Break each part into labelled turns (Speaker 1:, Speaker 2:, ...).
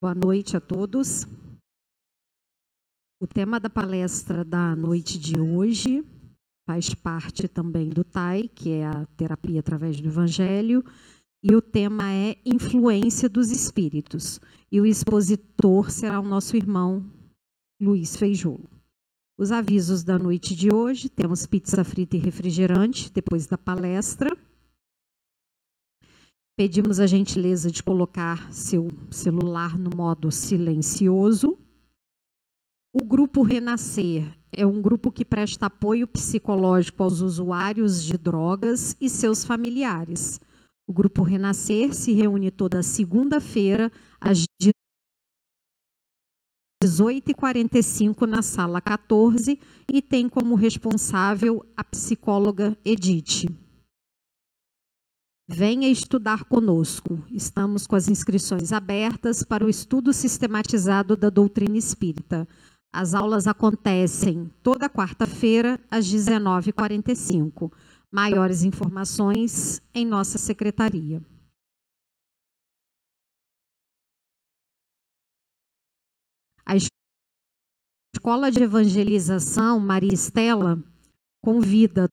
Speaker 1: Boa noite a todos. O tema da palestra da noite de hoje faz parte também do TAI, que é a terapia através do Evangelho, e o tema é influência dos espíritos. E o expositor será o nosso irmão Luiz Feijolo. Os avisos da noite de hoje: temos pizza frita e refrigerante depois da palestra. Pedimos a gentileza de colocar seu celular no modo silencioso. O grupo Renascer é um grupo que presta apoio psicológico aos usuários de drogas e seus familiares. O grupo Renascer se reúne toda segunda-feira às 18h45 na sala 14 e tem como responsável a psicóloga Edith. Venha estudar conosco. Estamos com as inscrições abertas para o estudo sistematizado da doutrina espírita. As aulas acontecem toda quarta-feira, às 19h45. Maiores informações em nossa secretaria. A Escola de Evangelização Maria Estela convida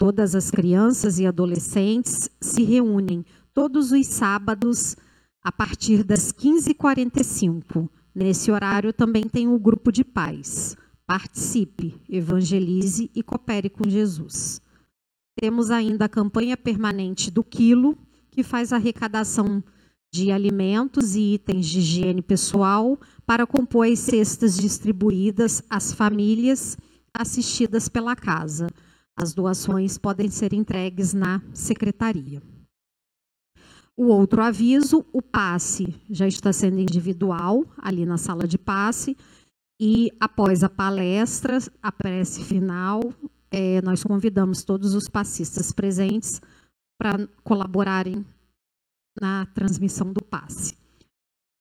Speaker 1: todas as crianças e adolescentes se reúnem todos os sábados a partir das 15h45. Nesse horário também tem o grupo de pais. Participe, evangelize e coopere com Jesus. Temos ainda a campanha permanente do Quilo, que faz arrecadação de alimentos e itens de higiene pessoal para compor as cestas distribuídas às famílias assistidas pela casa. As doações podem ser entregues na secretaria. O outro aviso, o passe já está sendo individual, ali na sala de passe, e após a palestra, a prece final, é, nós convidamos todos os passistas presentes para colaborarem na transmissão do passe.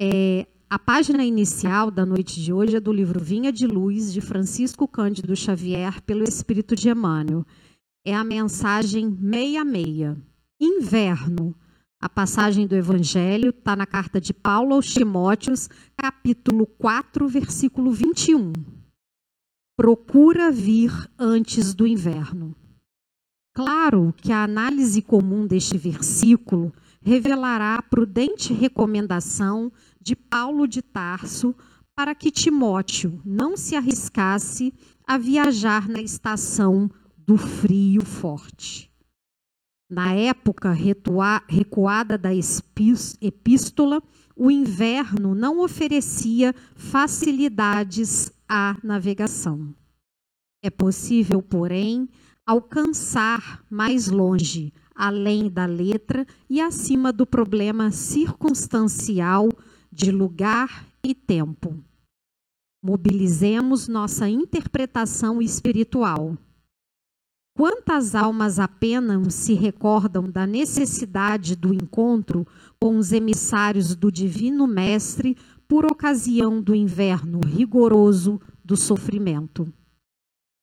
Speaker 1: É, a página inicial da noite de hoje é do livro Vinha de Luz, de Francisco Cândido Xavier, pelo Espírito de Emmanuel. É a mensagem 66. Inverno. A passagem do Evangelho está na carta de Paulo aos Timóteos, capítulo 4, versículo 21. Procura vir antes do inverno. Claro que a análise comum deste versículo revelará a prudente recomendação de Paulo de Tarso para que Timóteo não se arriscasse a viajar na estação do frio forte. Na época recuada da epístola, o inverno não oferecia facilidades à navegação. É possível, porém, alcançar mais longe além da letra e acima do problema circunstancial de lugar e tempo. Mobilizemos nossa interpretação espiritual. Quantas almas apenas se recordam da necessidade do encontro com os emissários do Divino Mestre por ocasião do inverno rigoroso do sofrimento?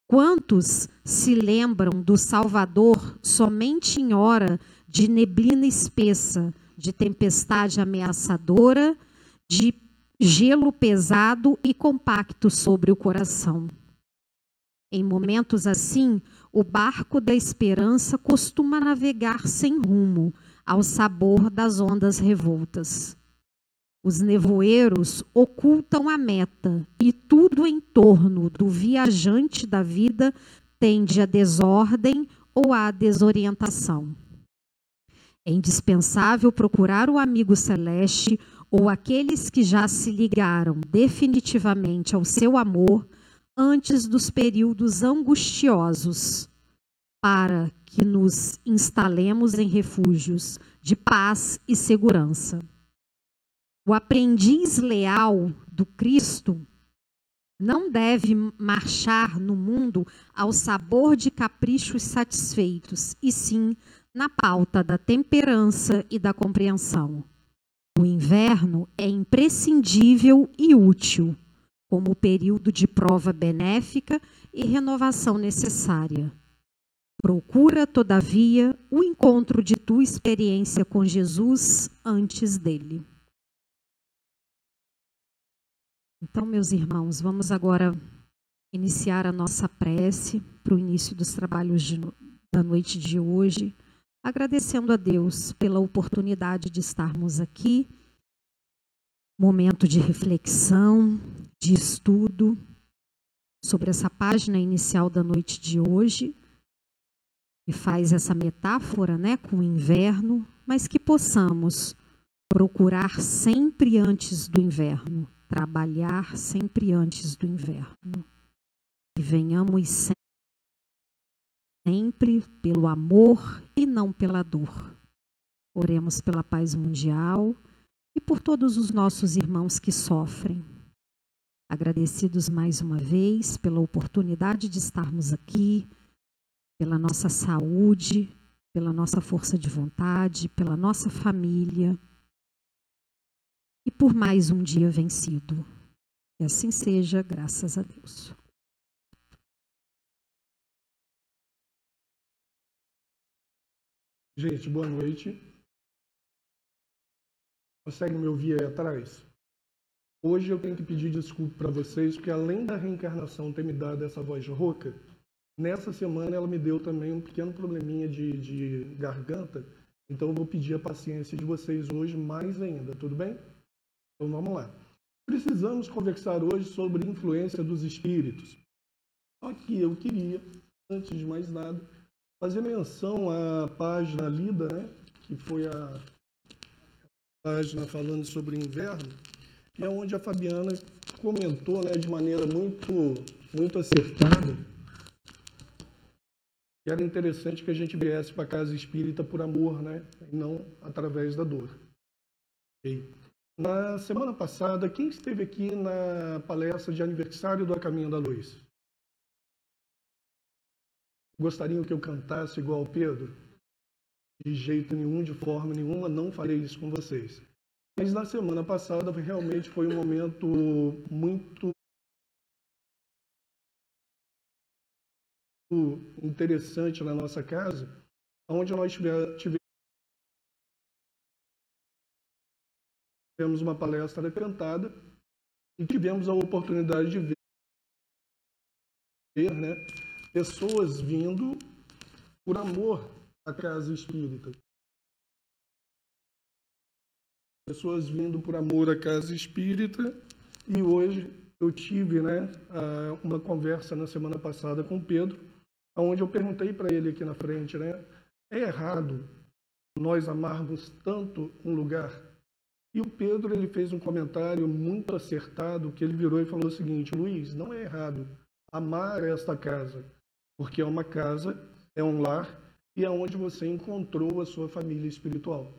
Speaker 1: Quantos se lembram do Salvador somente em hora de neblina espessa, de tempestade ameaçadora, de gelo pesado e compacto sobre o coração? Em momentos assim, o barco da esperança costuma navegar sem rumo, ao sabor das ondas revoltas. Os nevoeiros ocultam a meta e tudo em torno do viajante da vida tende à desordem ou à desorientação. É indispensável procurar o amigo celeste ou aqueles que já se ligaram definitivamente ao seu amor antes dos períodos angustiosos, para que nos instalemos em refúgios de paz e segurança. O aprendiz leal do Cristo não deve marchar no mundo ao sabor de caprichos satisfeitos, e sim na pauta da temperança e da compreensão. O inverno é imprescindível e útil, como período de prova benéfica e renovação necessária. Procura, todavia, o encontro de tua experiência com Jesus antes dele. Então, meus irmãos, vamos agora iniciar a nossa prece para o início dos trabalhos de, da noite de hoje, agradecendo a Deus pela oportunidade de estarmos aqui. Momento de reflexão, de estudo sobre essa página inicial da noite de hoje, que faz essa metáfora né, com o inverno, mas que possamos procurar sempre antes do inverno, trabalhar sempre antes do inverno. E venhamos sempre pelo amor e não pela dor. Oremos pela paz mundial e por todos os nossos irmãos que sofrem. Agradecidos mais uma vez pela oportunidade de estarmos aqui, pela nossa saúde, pela nossa força de vontade, pela nossa família e por mais um dia vencido. Que assim seja, graças a Deus.
Speaker 2: Gente, boa noite. Consegue me ouvir aí atrás? Hoje eu tenho que pedir desculpa para vocês, porque além da reencarnação ter me dado essa voz rouca, nessa semana ela me deu também um pequeno probleminha de, de garganta, então eu vou pedir a paciência de vocês hoje mais ainda, tudo bem? Então vamos lá. Precisamos conversar hoje sobre influência dos espíritos. Só que eu queria, antes de mais nada, fazer menção à página lida, né, que foi a página falando sobre inverno, que é onde a Fabiana comentou né, de maneira muito, muito acertada que era interessante que a gente viesse para a casa espírita por amor, né, e não através da dor. Okay. Na semana passada, quem esteve aqui na palestra de aniversário do A Caminho da Luz? Gostariam que eu cantasse igual o Pedro? De jeito nenhum, de forma nenhuma, não farei isso com vocês. Mas na semana passada realmente foi um momento muito interessante na nossa casa, onde nós tivemos uma palestra cantada e tivemos a oportunidade de ver né, pessoas vindo por amor à casa espírita. Pessoas vindo por amor à casa espírita e hoje eu tive né, uma conversa na semana passada com o Pedro, onde eu perguntei para ele aqui na frente, né, é errado nós amarmos tanto um lugar? E o Pedro ele fez um comentário muito acertado, que ele virou e falou o seguinte, Luiz, não é errado amar esta casa, porque é uma casa, é um lar, e é onde você encontrou a sua família espiritual.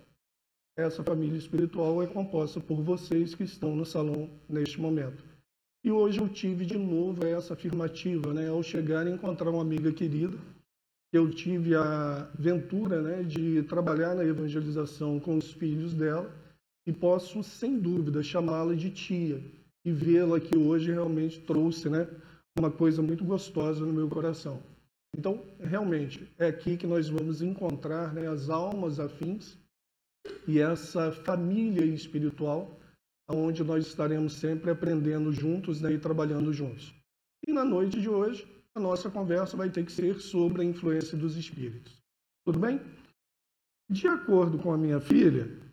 Speaker 2: Essa família espiritual é composta por vocês que estão no salão neste momento. E hoje eu tive de novo essa afirmativa, né? Ao chegar e encontrar uma amiga querida, eu tive a ventura, né, de trabalhar na evangelização com os filhos dela e posso, sem dúvida, chamá-la de tia e vê-la que hoje realmente trouxe, né, uma coisa muito gostosa no meu coração. Então, realmente, é aqui que nós vamos encontrar né, as almas afins e essa família espiritual onde nós estaremos sempre aprendendo juntos né, e trabalhando juntos. E na noite de hoje, a nossa conversa vai ter que ser sobre a influência dos espíritos. Tudo bem? De acordo com a minha filha,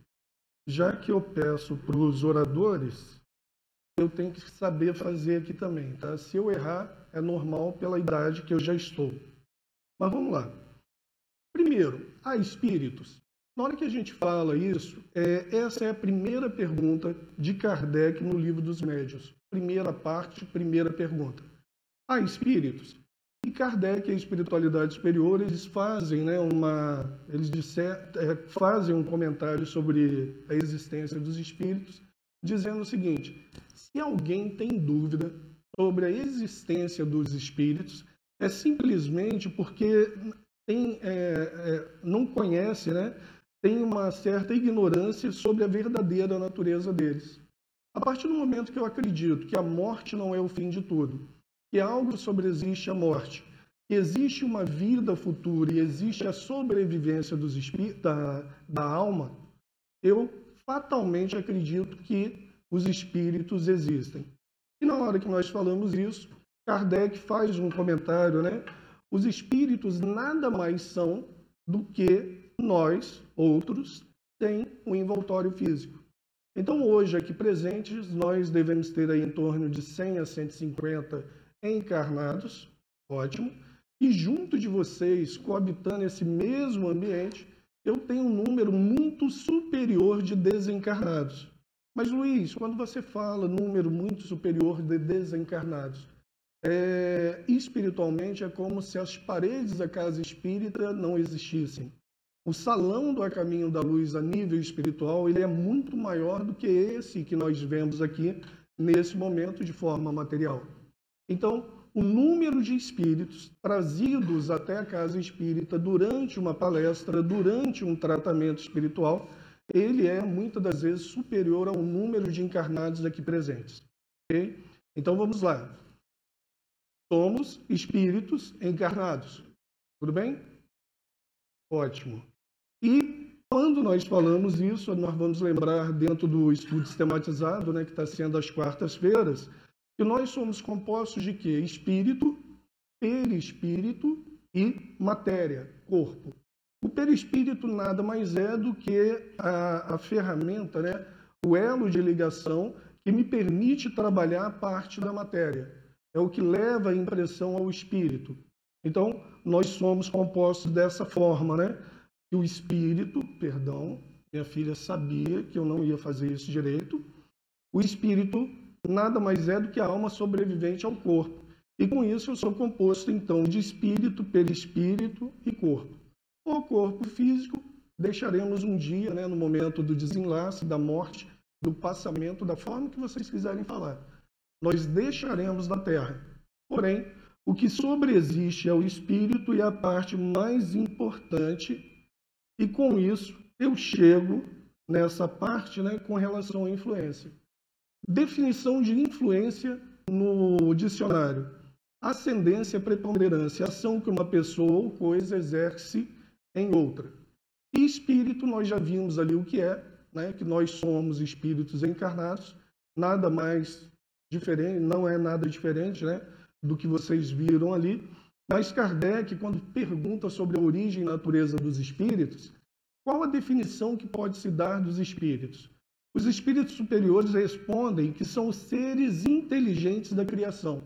Speaker 2: já que eu peço para os oradores, eu tenho que saber fazer aqui também, tá? Se eu errar, é normal pela idade que eu já estou. Mas vamos lá. Primeiro, há espíritos? Na hora que a gente fala isso, é, essa é a primeira pergunta de Kardec no Livro dos Médios. Primeira parte, primeira pergunta. Há espíritos? E Kardec e a espiritualidade superior, eles fazem, né, uma, eles disser, é, fazem um comentário sobre a existência dos espíritos, dizendo o seguinte: se alguém tem dúvida sobre a existência dos espíritos, é simplesmente porque tem, é, é, não conhece né, tem uma certa ignorância sobre a verdadeira natureza deles. A partir do momento que eu acredito que a morte não é o fim de tudo, que algo sobreexiste a morte, existe uma vida futura e existe a sobrevivência dos da, da alma, eu fatalmente acredito que os espíritos existem. E na hora que nós falamos isso, Kardec faz um comentário, né? Os espíritos nada mais são do que nós, outros, têm um envoltório físico. Então, hoje, aqui presentes, nós devemos ter aí em torno de 100 a 150 encarnados, ótimo, e junto de vocês, coabitando esse mesmo ambiente, eu tenho um número muito superior de desencarnados. Mas, Luiz, quando você fala número muito superior de desencarnados, é, espiritualmente é como se as paredes da casa espírita não existissem. O salão do A Caminho da Luz a nível espiritual ele é muito maior do que esse que nós vemos aqui nesse momento de forma material. Então, o número de espíritos trazidos até a casa espírita durante uma palestra, durante um tratamento espiritual, ele é muitas das vezes superior ao número de encarnados aqui presentes. Okay? Então vamos lá. Somos espíritos encarnados. Tudo bem? Ótimo. E quando nós falamos isso, nós vamos lembrar dentro do estudo sistematizado, né, que está sendo às quartas-feiras, que nós somos compostos de quê? Espírito, perispírito e matéria, corpo. O perispírito nada mais é do que a, a ferramenta, né? o elo de ligação que me permite trabalhar a parte da matéria. É o que leva a impressão ao espírito. Então, nós somos compostos dessa forma, né? O espírito, perdão, minha filha sabia que eu não ia fazer isso direito. O espírito nada mais é do que a alma sobrevivente ao corpo. E com isso eu sou composto então de espírito, perispírito e corpo. O corpo físico deixaremos um dia, né, no momento do desenlace, da morte, do passamento, da forma que vocês quiserem falar. Nós deixaremos da terra. Porém, o que sobreexiste é o espírito e a parte mais importante, e com isso eu chego nessa parte né, com relação à influência. Definição de influência no dicionário: ascendência, preponderância, ação que uma pessoa ou coisa exerce em outra. E espírito, nós já vimos ali o que é, né? que nós somos espíritos encarnados, nada mais diferente, não é nada diferente né? do que vocês viram ali. Mas Kardec, quando pergunta sobre a origem e natureza dos espíritos, qual a definição que pode se dar dos espíritos? Os espíritos superiores respondem que são seres inteligentes da criação,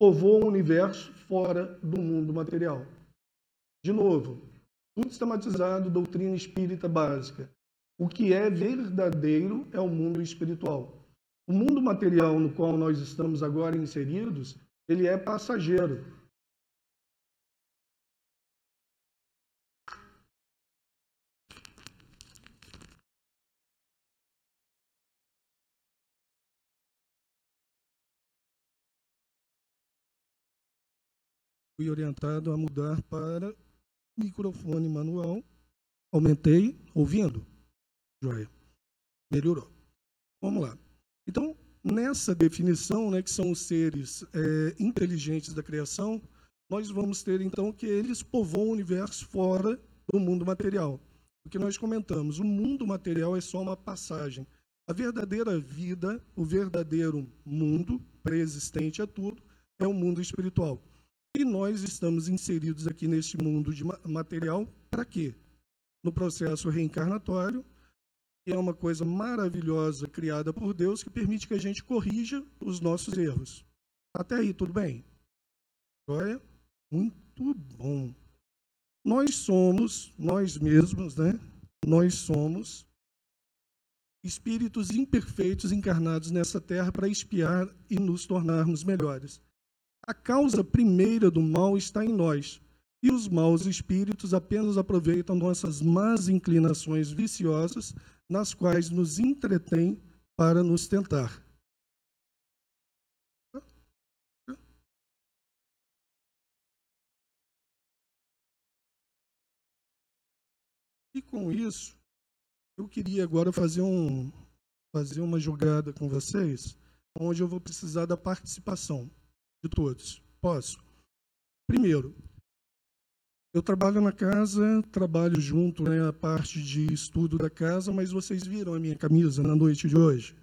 Speaker 2: povoam o universo fora do mundo material. De novo, tudo sistematizado, doutrina espírita básica. O que é verdadeiro é o mundo espiritual. O mundo material no qual nós estamos agora inseridos, ele é passageiro. Fui orientado a mudar para microfone manual. Aumentei, ouvindo? Joia. Melhorou. Vamos lá. Então, nessa definição, né, que são os seres é, inteligentes da criação, nós vamos ter então que eles povoam o universo fora do mundo material. O que nós comentamos, o mundo material é só uma passagem. A verdadeira vida, o verdadeiro mundo, pré-existente a tudo, é o mundo espiritual. E nós estamos inseridos aqui neste mundo de material para quê? No processo reencarnatório, que é uma coisa maravilhosa criada por Deus que permite que a gente corrija os nossos erros. Até aí, tudo bem? Olha, muito bom. Nós somos, nós mesmos, né? Nós somos espíritos imperfeitos encarnados nessa terra para espiar e nos tornarmos melhores. A causa primeira do mal está em nós, e os maus espíritos apenas aproveitam nossas más inclinações viciosas, nas quais nos entretêm para nos tentar. E com isso, eu queria agora fazer, um, fazer uma jogada com vocês, onde eu vou precisar da participação de todos. Posso? Primeiro, eu trabalho na casa, trabalho junto né, a parte de estudo da casa, mas vocês viram a minha camisa na noite de hoje?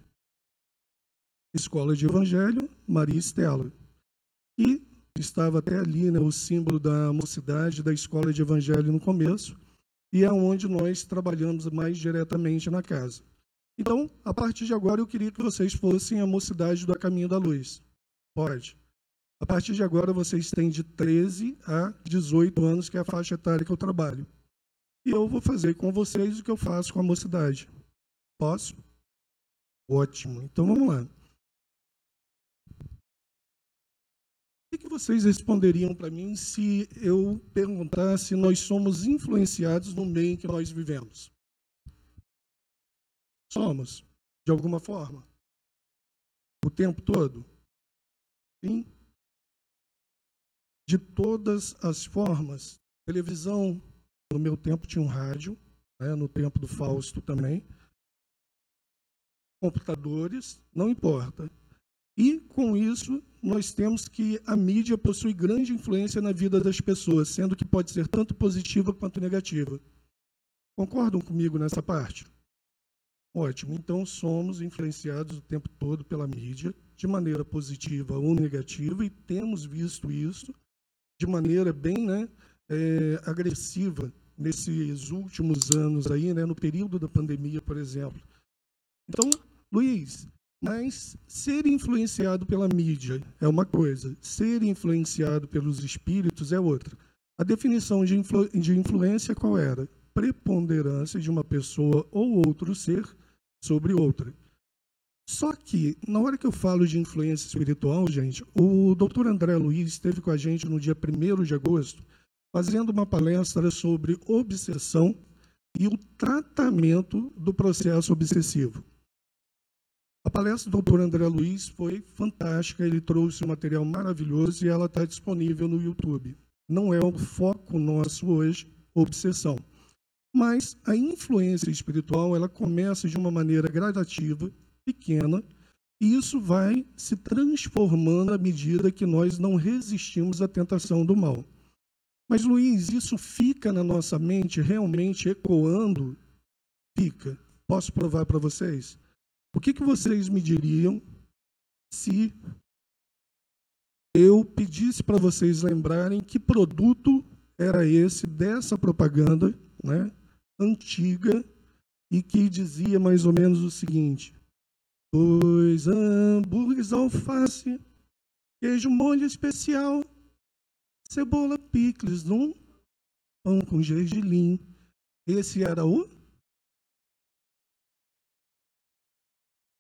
Speaker 2: Escola de Evangelho, Maria Estela, e estava até ali né, o símbolo da mocidade da escola de evangelho no começo, e é onde nós trabalhamos mais diretamente na casa. Então, a partir de agora, eu queria que vocês fossem a mocidade do Caminho da Luz. Pode. A partir de agora, vocês têm de 13 a 18 anos, que é a faixa etária que eu trabalho. E eu vou fazer com vocês o que eu faço com a mocidade. Posso? Ótimo. Então, vamos lá. O que vocês responderiam para mim se eu perguntasse se nós somos influenciados no meio em que nós vivemos? Somos, de alguma forma. O tempo todo? Sim. De todas as formas. Televisão, no meu tempo tinha um rádio, né, no tempo do Fausto também. Computadores, não importa. E, com isso, nós temos que a mídia possui grande influência na vida das pessoas, sendo que pode ser tanto positiva quanto negativa. Concordam comigo nessa parte? Ótimo. Então, somos influenciados o tempo todo pela mídia, de maneira positiva ou negativa, e temos visto isso de maneira bem né, é, agressiva nesses últimos anos, aí, né, no período da pandemia, por exemplo. Então, Luiz, mas ser influenciado pela mídia é uma coisa, ser influenciado pelos espíritos é outra. A definição de, influ de influência qual era? Preponderância de uma pessoa ou outro ser sobre outra. Só que, na hora que eu falo de influência espiritual, gente, o doutor André Luiz esteve com a gente no dia 1 de agosto, fazendo uma palestra sobre obsessão e o tratamento do processo obsessivo. A palestra do doutor André Luiz foi fantástica, ele trouxe um material maravilhoso e ela está disponível no YouTube. Não é o foco nosso hoje, obsessão. Mas a influência espiritual, ela começa de uma maneira gradativa, pequena, e isso vai se transformando à medida que nós não resistimos à tentação do mal. Mas, Luiz, isso fica na nossa mente realmente ecoando? Fica. Posso provar para vocês? O que, que vocês me diriam se eu pedisse para vocês lembrarem que produto era esse dessa propaganda, né? antiga e que dizia mais ou menos o seguinte: dois hambúrgueres, alface, queijo molho especial, cebola picles num pão com gergelim. Esse era o.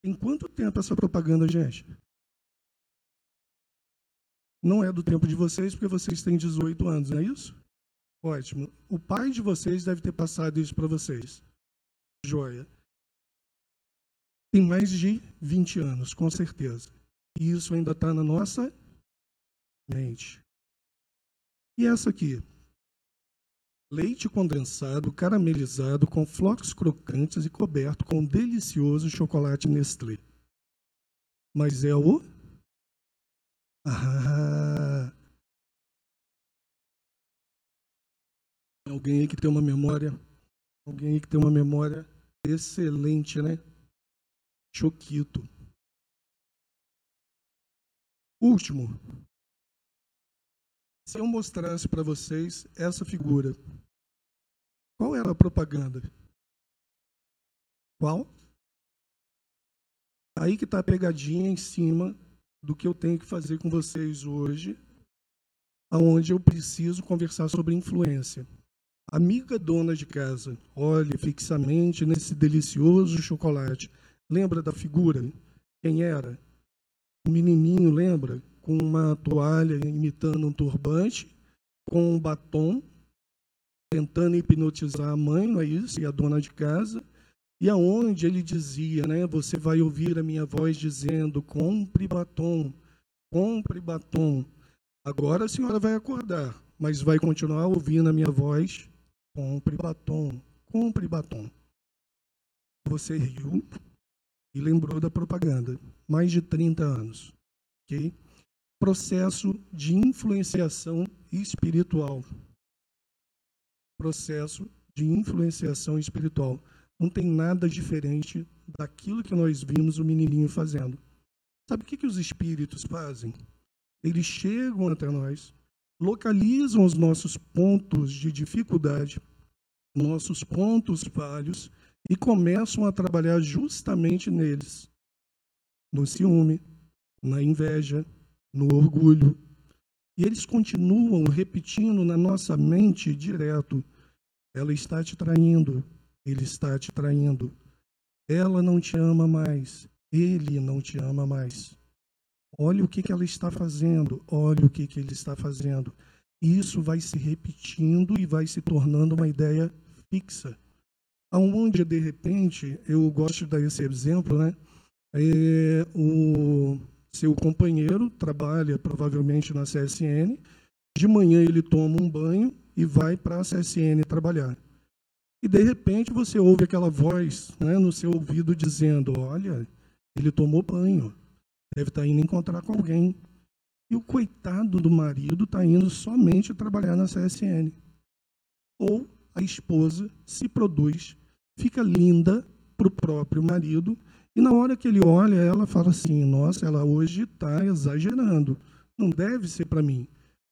Speaker 2: Em quanto tempo essa propaganda, gente? Não é do tempo de vocês, porque vocês têm 18 anos, não é isso? Ótimo. O pai de vocês deve ter passado isso para vocês. Joia. Tem mais de 20 anos, com certeza. E isso ainda está na nossa mente. E essa aqui? Leite condensado, caramelizado, com flocos crocantes e coberto com um delicioso chocolate Nestlé. Mas é o. Ah, Alguém aí que tem uma memória, alguém aí que tem uma memória excelente, né? Choquito. Último. Se eu mostrasse para vocês essa figura, qual era a propaganda? Qual? Aí que está a pegadinha em cima do que eu tenho que fazer com vocês hoje, aonde eu preciso conversar sobre influência. Amiga dona de casa, olhe fixamente nesse delicioso chocolate. Lembra da figura? Quem era? O menininho, lembra? Com uma toalha imitando um turbante, com um batom, tentando hipnotizar a mãe, não é isso? E a dona de casa. E aonde ele dizia, né? Você vai ouvir a minha voz dizendo: compre batom, compre batom. Agora a senhora vai acordar, mas vai continuar ouvindo a minha voz Compre batom, compre batom. Você riu e lembrou da propaganda. Mais de 30 anos. ok? Processo de influenciação espiritual. Processo de influenciação espiritual. Não tem nada diferente daquilo que nós vimos o menininho fazendo. Sabe o que, que os espíritos fazem? Eles chegam até nós, localizam os nossos pontos de dificuldade, nossos pontos falhos, e começam a trabalhar justamente neles. No ciúme, na inveja, no orgulho. E eles continuam repetindo na nossa mente direto: ela está te traindo, ele está te traindo. Ela não te ama mais, ele não te ama mais. Olha o que, que ela está fazendo, olha o que, que ele está fazendo. Isso vai se repetindo e vai se tornando uma ideia fixa. Aonde, de repente, eu gosto de dar esse exemplo, né? É, o seu companheiro trabalha provavelmente na CSN, de manhã ele toma um banho e vai para a CSN trabalhar. E de repente você ouve aquela voz né, no seu ouvido dizendo: Olha, ele tomou banho, deve estar tá indo encontrar com alguém. E o coitado do marido está indo somente trabalhar na CSN. Ou a esposa se produz, fica linda para o próprio marido, e na hora que ele olha, ela fala assim: Nossa, ela hoje está exagerando, não deve ser para mim.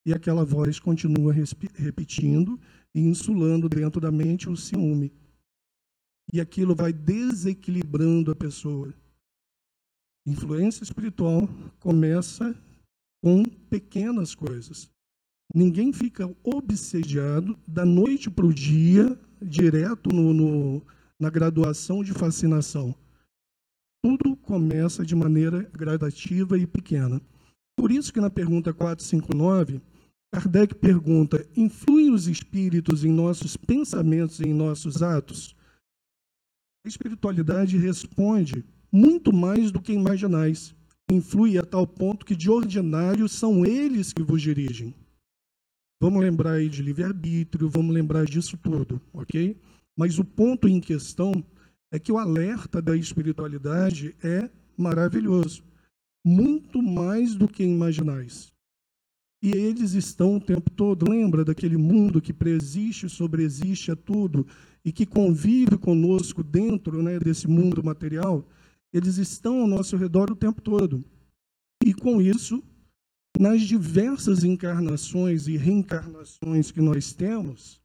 Speaker 2: E aquela voz continua repetindo e insulando dentro da mente o ciúme. E aquilo vai desequilibrando a pessoa. Influência espiritual começa com pequenas coisas. Ninguém fica obsediado da noite para o dia, direto no, no, na graduação de fascinação. Tudo começa de maneira gradativa e pequena. Por isso que na pergunta 459, Kardec pergunta: influem os espíritos em nossos pensamentos e em nossos atos? A espiritualidade responde muito mais do que imaginais. Influi a tal ponto que, de ordinário, são eles que vos dirigem. Vamos lembrar aí de livre-arbítrio, vamos lembrar disso tudo, ok? Mas o ponto em questão é que o alerta da espiritualidade é maravilhoso. Muito mais do que imaginais. E eles estão o tempo todo, lembra daquele mundo que preexiste, sobreexiste a tudo e que convive conosco dentro né, desse mundo material? Eles estão ao nosso redor o tempo todo. E com isso, nas diversas encarnações e reencarnações que nós temos,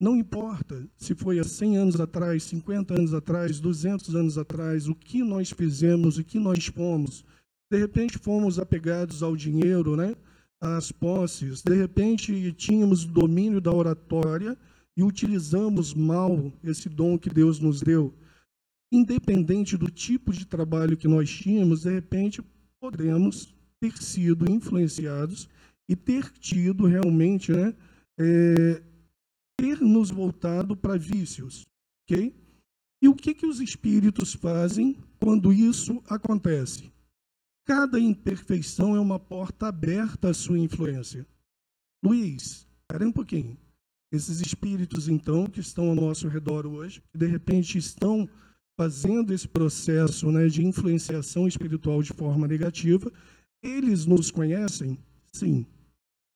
Speaker 2: não importa se foi há 100 anos atrás, 50 anos atrás, 200 anos atrás, o que nós fizemos, o que nós fomos, de repente fomos apegados ao dinheiro, né? às posses. De repente tínhamos domínio da oratória e utilizamos mal esse dom que Deus nos deu. Independente do tipo de trabalho que nós tínhamos, de repente podemos ter sido influenciados e ter tido realmente, né, é, ter nos voltado para vícios, ok? E o que que os espíritos fazem quando isso acontece? Cada imperfeição é uma porta aberta à sua influência. Luiz, espera um pouquinho. Esses espíritos, então, que estão ao nosso redor hoje, que de repente estão fazendo esse processo né, de influenciação espiritual de forma negativa, eles nos conhecem? Sim.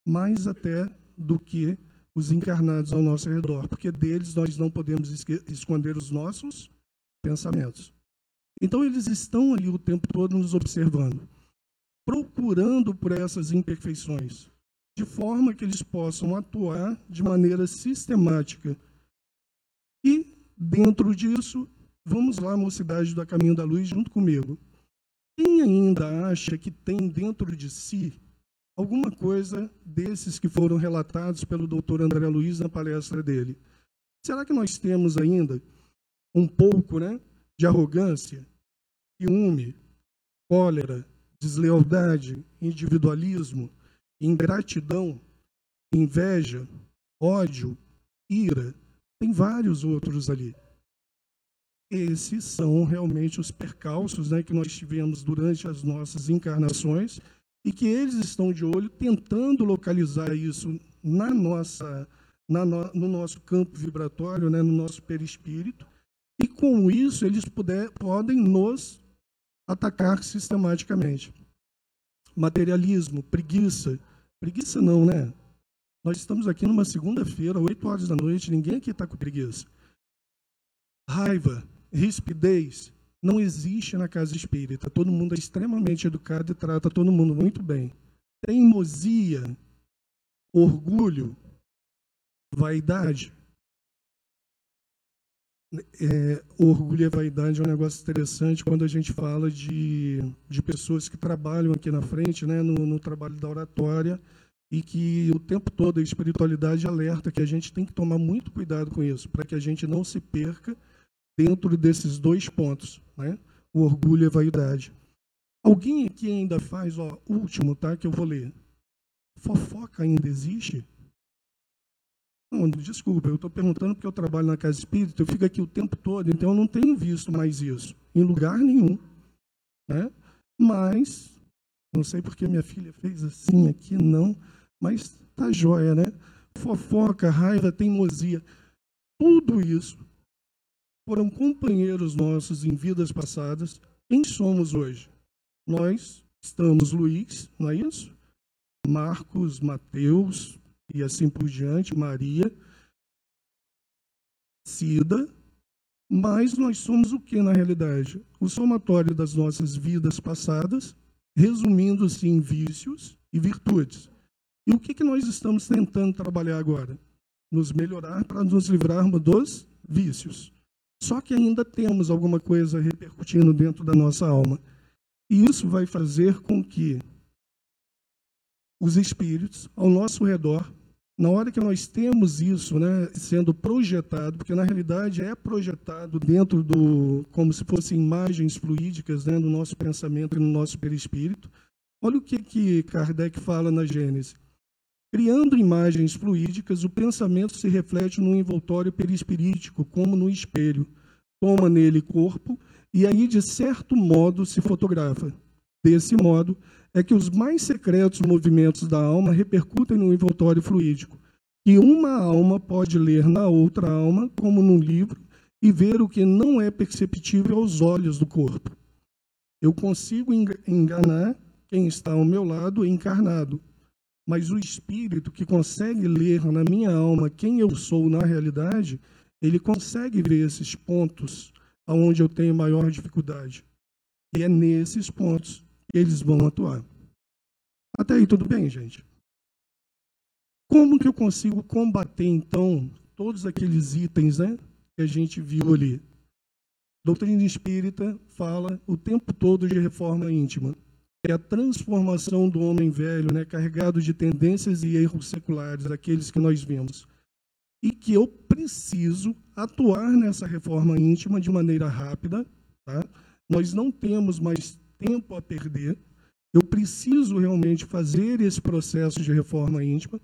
Speaker 2: Mais até do que os encarnados ao nosso redor, porque deles nós não podemos esconder os nossos pensamentos. Então, eles estão ali o tempo todo nos observando, procurando por essas imperfeições, de forma que eles possam atuar de maneira sistemática. E, dentro disso, vamos lá, mocidade do Caminho da Luz, junto comigo. Quem ainda acha que tem dentro de si alguma coisa desses que foram relatados pelo doutor André Luiz na palestra dele? Será que nós temos ainda um pouco, né? de arrogância, ciúme, cólera, deslealdade, individualismo, ingratidão, inveja, ódio, ira. Tem vários outros ali. Esses são realmente os percalços né, que nós tivemos durante as nossas encarnações e que eles estão de olho tentando localizar isso na nossa, na no, no nosso campo vibratório, né, no nosso perispírito, e com isso, eles puder, podem nos atacar sistematicamente. Materialismo, preguiça. Preguiça não, né? Nós estamos aqui numa segunda-feira, 8 horas da noite, ninguém aqui está com preguiça. Raiva, rispidez, não existe na casa espírita. Todo mundo é extremamente educado e trata todo mundo muito bem. Teimosia, orgulho, vaidade. É, orgulho e vaidade é um negócio interessante quando a gente fala de, de pessoas que trabalham aqui na frente, né, no, no trabalho da oratória, e que o tempo todo a espiritualidade alerta que a gente tem que tomar muito cuidado com isso, para que a gente não se perca dentro desses dois pontos, né? o orgulho e a vaidade. Alguém aqui ainda faz, ó, último, tá? Que eu vou ler. Fofoca ainda existe? Não, desculpa, eu estou perguntando porque eu trabalho na casa espírita, eu fico aqui o tempo todo, então eu não tenho visto mais isso, em lugar nenhum. Né? Mas, não sei porque minha filha fez assim aqui, não, mas tá jóia, né? Fofoca, raiva, teimosia, tudo isso foram companheiros nossos em vidas passadas. Quem somos hoje? Nós estamos Luiz, não é isso? Marcos, Mateus e assim por diante, Maria, Cida, mas nós somos o que na realidade? O somatório das nossas vidas passadas, resumindo-se em vícios e virtudes. E o que, que nós estamos tentando trabalhar agora? Nos melhorar para nos livrarmos dos vícios. Só que ainda temos alguma coisa repercutindo dentro da nossa alma. E isso vai fazer com que os espíritos ao nosso redor, na hora que nós temos isso né, sendo projetado, porque na realidade é projetado dentro do, como se fossem imagens fluídicas né, no nosso pensamento e no nosso perispírito, olha o que, que Kardec fala na Gênesis. Criando imagens fluídicas, o pensamento se reflete no envoltório perispirítico, como no espelho. Toma nele corpo e aí, de certo modo, se fotografa. Desse modo, é que os mais secretos movimentos da alma repercutem no envoltório fluídico. E uma alma pode ler na outra alma, como num livro, e ver o que não é perceptível aos olhos do corpo. Eu consigo enganar quem está ao meu lado encarnado, mas o espírito que consegue ler na minha alma quem eu sou na realidade, ele consegue ver esses pontos aonde eu tenho maior dificuldade. E é nesses pontos que eles vão atuar. Até aí tudo bem, gente? Como que eu consigo combater então todos aqueles itens, né, que a gente viu ali? Doutrina espírita fala o tempo todo de reforma íntima é a transformação do homem velho, né, carregado de tendências e erros seculares, aqueles que nós vemos. E que eu preciso atuar nessa reforma íntima de maneira rápida. Tá? Nós não temos mais tempo a perder. Eu preciso realmente fazer esse processo de reforma íntima,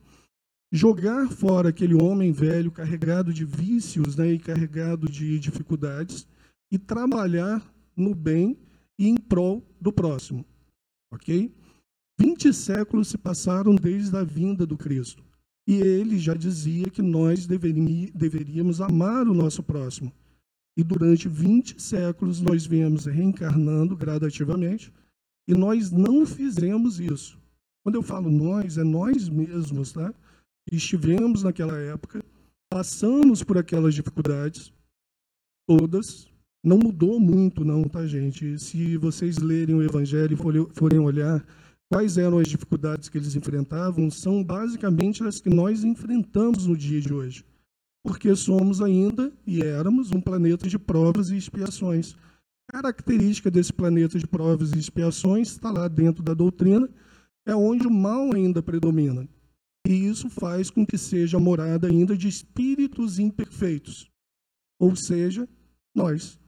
Speaker 2: jogar fora aquele homem velho carregado de vícios né, e carregado de dificuldades e trabalhar no bem e em prol do próximo. Ok? 20 séculos se passaram desde a vinda do Cristo. E ele já dizia que nós deveríamos amar o nosso próximo. E durante 20 séculos nós viemos reencarnando gradativamente e nós não fizemos isso. Quando eu falo nós, é nós mesmos, tá? Estivemos naquela época, passamos por aquelas dificuldades, todas, não mudou muito, não, tá, gente? Se vocês lerem o Evangelho e forem olhar quais eram as dificuldades que eles enfrentavam, são basicamente as que nós enfrentamos no dia de hoje. Porque somos ainda e éramos um planeta de provas e expiações. Característica desse planeta de provas e expiações está lá dentro da doutrina, é onde o mal ainda predomina. E isso faz com que seja morada ainda de espíritos imperfeitos, ou seja, nós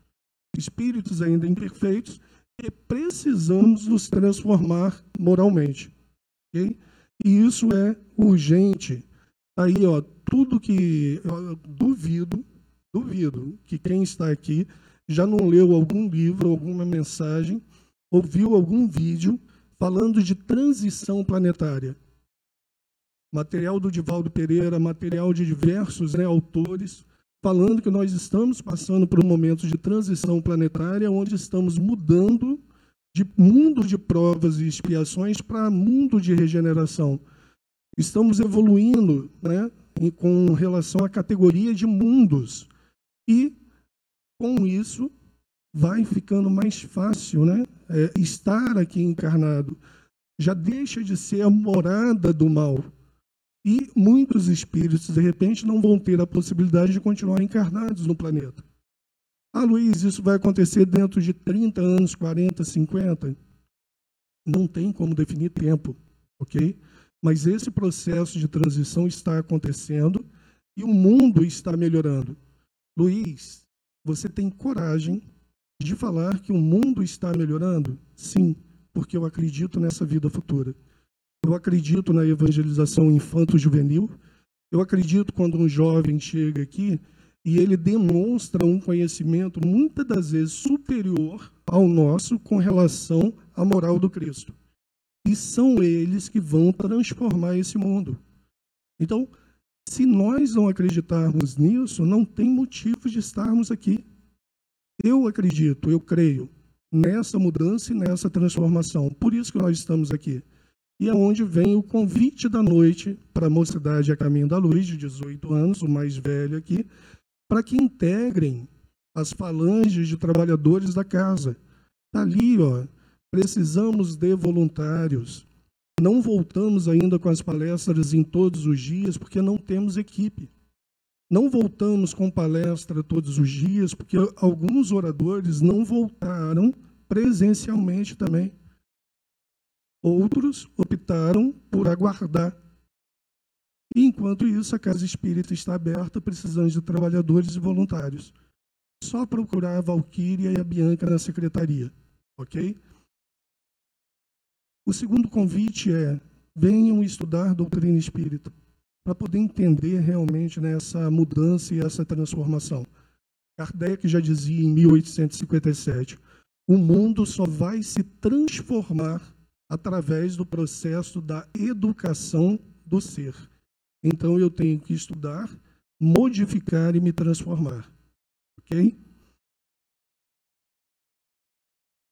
Speaker 2: espíritos ainda imperfeitos, e precisamos nos transformar moralmente. Okay? E isso é urgente. Aí, ó, tudo que eu duvido, duvido que quem está aqui já não leu algum livro, alguma mensagem, ouviu algum vídeo falando de transição planetária. Material do Divaldo Pereira, material de diversos né, autores falando que nós estamos passando por um momento de transição planetária, onde estamos mudando de mundo de provas e expiações para mundo de regeneração. Estamos evoluindo né, com relação à categoria de mundos. E, com isso, vai ficando mais fácil, né? É, estar aqui encarnado já deixa de ser a morada do mal. E muitos espíritos, de repente, não vão ter a possibilidade de continuar encarnados no planeta. Ah, Luiz, isso vai acontecer dentro de 30 anos, 40, 50? Não tem como definir tempo, ok? Mas esse processo de transição está acontecendo e o mundo está melhorando. Luiz, você tem coragem de falar que o mundo está melhorando? Sim, porque eu acredito nessa vida futura. Eu acredito na evangelização infanto-juvenil. Eu acredito quando um jovem chega aqui e ele demonstra um conhecimento muitas das vezes superior ao nosso com relação à moral do Cristo. E são eles que vão transformar esse mundo. Então, se nós não acreditarmos nisso, não tem motivo de estarmos aqui. Eu acredito, eu creio nessa mudança e nessa transformação. Por isso que nós estamos aqui. E é onde vem o convite da noite para a mocidade a caminho da luz, de 18 anos, o mais velho aqui, para que integrem as falanges de trabalhadores da casa. Está ali, ó. Precisamos de voluntários. Não voltamos ainda com as palestras em todos os dias, porque não temos equipe. Não voltamos com palestra todos os dias, porque alguns oradores não voltaram presencialmente também. Outros optaram por aguardar. Enquanto isso, a Casa Espírita está aberta, precisando de trabalhadores e voluntários. Só procurar a Valquíria e a Bianca na secretaria, ok? O segundo convite é: venham estudar doutrina espírita para poder entender realmente né, essa mudança e essa transformação. Kardec já dizia em 1857: o mundo só vai se transformar através do processo da educação do ser. Então eu tenho que estudar, modificar e me transformar. Ok?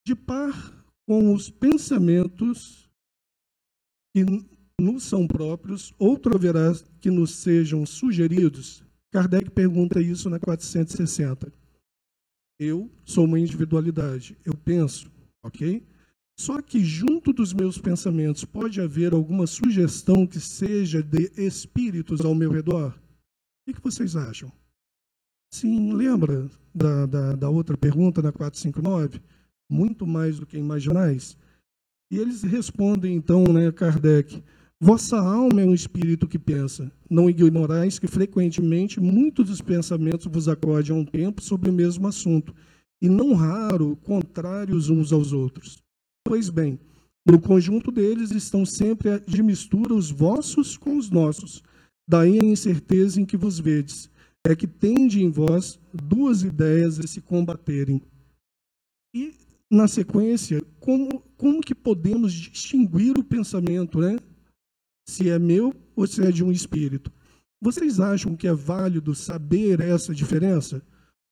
Speaker 2: De par com os pensamentos que nos são próprios, outro haverá que nos sejam sugeridos? Kardec pergunta isso na 460. Eu sou uma individualidade, eu penso, ok? Só que junto dos meus pensamentos pode haver alguma sugestão que seja de espíritos ao meu redor? O que vocês acham? Sim, lembra da, da, da outra pergunta na 459? Muito mais do que imaginais? E eles respondem então, né, Kardec, Vossa alma é um espírito que pensa. Não ignorais que frequentemente muitos dos pensamentos vos acordem a um tempo sobre o mesmo assunto, e não raro contrários uns aos outros. Pois bem, no conjunto deles estão sempre de mistura os vossos com os nossos. Daí a incerteza em que vos vedes, é que tende em vós duas ideias a se combaterem. E, na sequência, como, como que podemos distinguir o pensamento, né? se é meu ou se é de um espírito. Vocês acham que é válido saber essa diferença?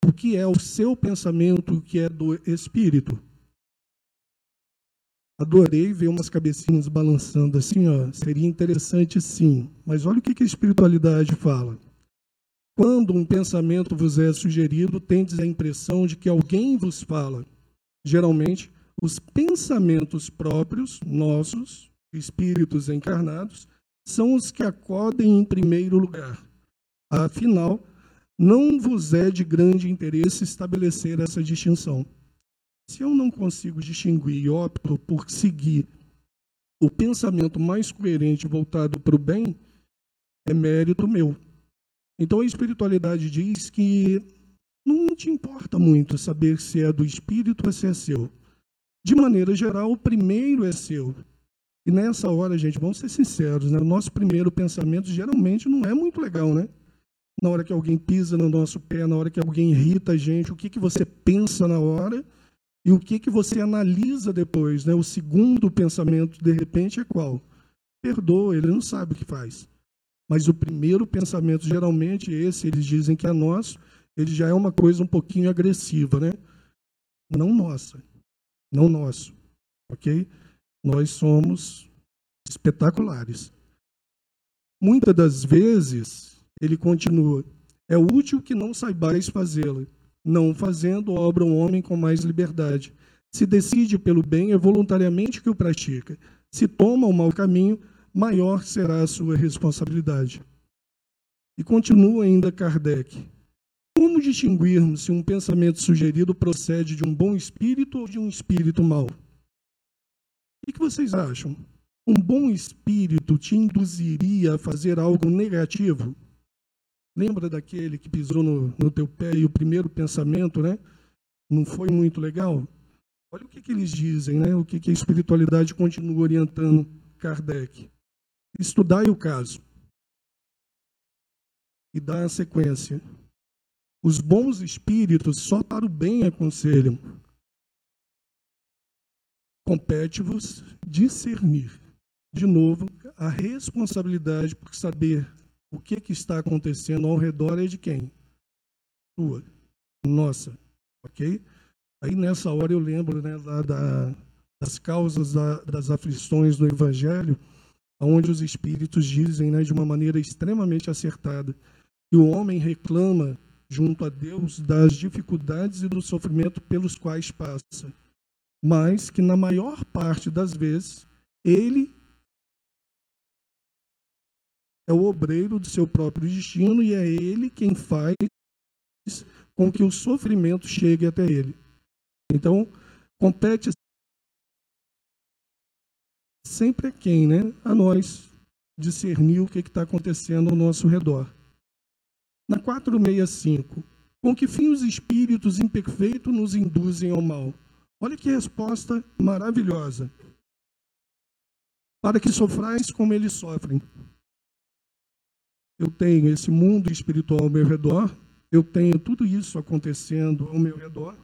Speaker 2: O que é o seu pensamento, o que é do espírito? Adorei ver umas cabecinhas balançando assim, ó. Seria interessante sim. Mas olha o que a espiritualidade fala. Quando um pensamento vos é sugerido, tendes a impressão de que alguém vos fala. Geralmente, os pensamentos próprios, nossos, espíritos encarnados, são os que acodem em primeiro lugar. Afinal, não vos é de grande interesse estabelecer essa distinção. Se eu não consigo distinguir e opto por seguir o pensamento mais coerente voltado para o bem, é mérito meu. Então a espiritualidade diz que não te importa muito saber se é do espírito ou se é seu. De maneira geral, o primeiro é seu. E nessa hora, gente, vamos ser sinceros, né? O nosso primeiro pensamento geralmente não é muito legal, né? Na hora que alguém pisa no nosso pé, na hora que alguém irrita a gente, o que, que você pensa na hora e o que, que você analisa depois, né? O segundo pensamento, de repente, é qual? Perdoa, ele não sabe o que faz. Mas o primeiro pensamento, geralmente, esse, eles dizem que é nosso, ele já é uma coisa um pouquinho agressiva, né? Não nossa. Não nosso. Ok? nós somos espetaculares. Muitas das vezes, ele continua, é útil que não saibais fazê-lo. Não fazendo, obra um homem com mais liberdade. Se decide pelo bem, é voluntariamente que o pratica. Se toma o mau caminho, maior será a sua responsabilidade. E continua ainda Kardec. Como distinguirmos se um pensamento sugerido procede de um bom espírito ou de um espírito mau? O que vocês acham? Um bom espírito te induziria a fazer algo negativo? Lembra daquele que pisou no, no teu pé e o primeiro pensamento, né? Não foi muito legal? Olha o que, que eles dizem, né? O que, que a espiritualidade continua orientando Kardec. Estudai o caso e dá a sequência. Os bons espíritos só para o bem aconselham. Compete-vos discernir, de novo, a responsabilidade por saber o que, que está acontecendo ao redor é de quem? Tua, nossa, ok? Aí nessa hora eu lembro né, da, das causas da, das aflições do Evangelho, onde os espíritos dizem né, de uma maneira extremamente acertada que o homem reclama junto a Deus das dificuldades e do sofrimento pelos quais passa, mas que na maior parte das vezes ele é o obreiro do seu próprio destino e é ele quem faz com que o sofrimento chegue até ele. Então, compete sempre a quem, né? A nós discernir o que está acontecendo ao nosso redor. Na 465, com que fim os espíritos imperfeitos nos induzem ao mal? Olha que resposta maravilhosa. Para que sofrais como eles sofrem. Eu tenho esse mundo espiritual ao meu redor, eu tenho tudo isso acontecendo ao meu redor,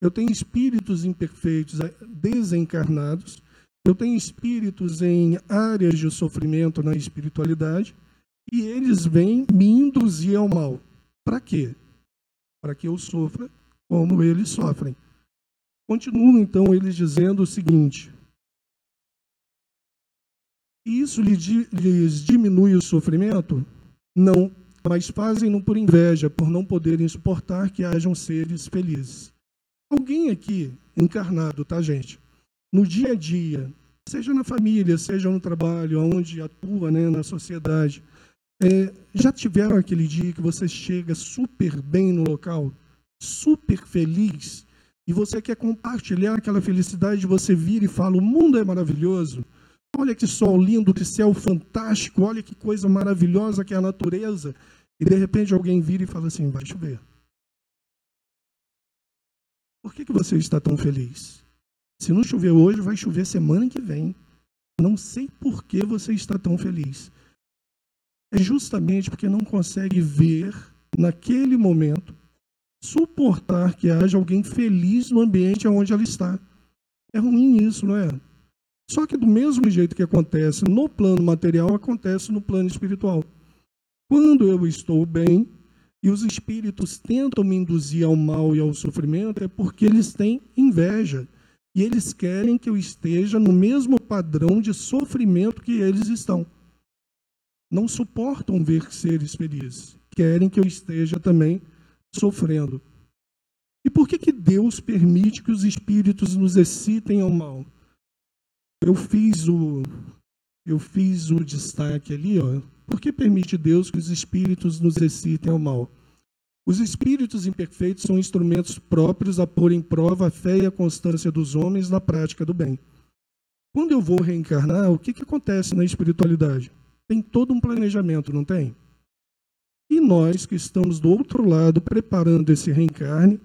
Speaker 2: eu tenho espíritos imperfeitos desencarnados, eu tenho espíritos em áreas de sofrimento na espiritualidade, e eles vêm me induzir ao mal. Para quê? Para que eu sofra como eles sofrem. Continuam então eles dizendo o seguinte: isso lhes diminui o sofrimento? Não, mas fazem-no por inveja, por não poderem suportar que hajam seres felizes. Alguém aqui encarnado, tá, gente? No dia a dia, seja na família, seja no trabalho, onde atua, né, na sociedade, é, já tiveram aquele dia que você chega super bem no local, super feliz, e você quer compartilhar aquela felicidade, você vira e fala: o mundo é maravilhoso. Olha que sol lindo, que céu fantástico, olha que coisa maravilhosa que é a natureza. E de repente alguém vira e fala assim: vai chover. Por que, que você está tão feliz? Se não chover hoje, vai chover semana que vem. Não sei por que você está tão feliz. É justamente porque não consegue ver, naquele momento, suportar que haja alguém feliz no ambiente onde ela está. É ruim isso, não é? Só que do mesmo jeito que acontece no plano material, acontece no plano espiritual. Quando eu estou bem, e os espíritos tentam me induzir ao mal e ao sofrimento é porque eles têm inveja. E eles querem que eu esteja no mesmo padrão de sofrimento que eles estão. Não suportam ver seres felizes. Querem que eu esteja também sofrendo. E por que, que Deus permite que os espíritos nos excitem ao mal? Eu fiz o, eu fiz o destaque ali, ó, por que permite Deus que os espíritos nos excitem ao mal? Os espíritos imperfeitos são instrumentos próprios a pôr em prova a fé e a constância dos homens na prática do bem. Quando eu vou reencarnar, o que, que acontece na espiritualidade? Tem todo um planejamento, não tem? E nós que estamos do outro lado preparando esse reencarne,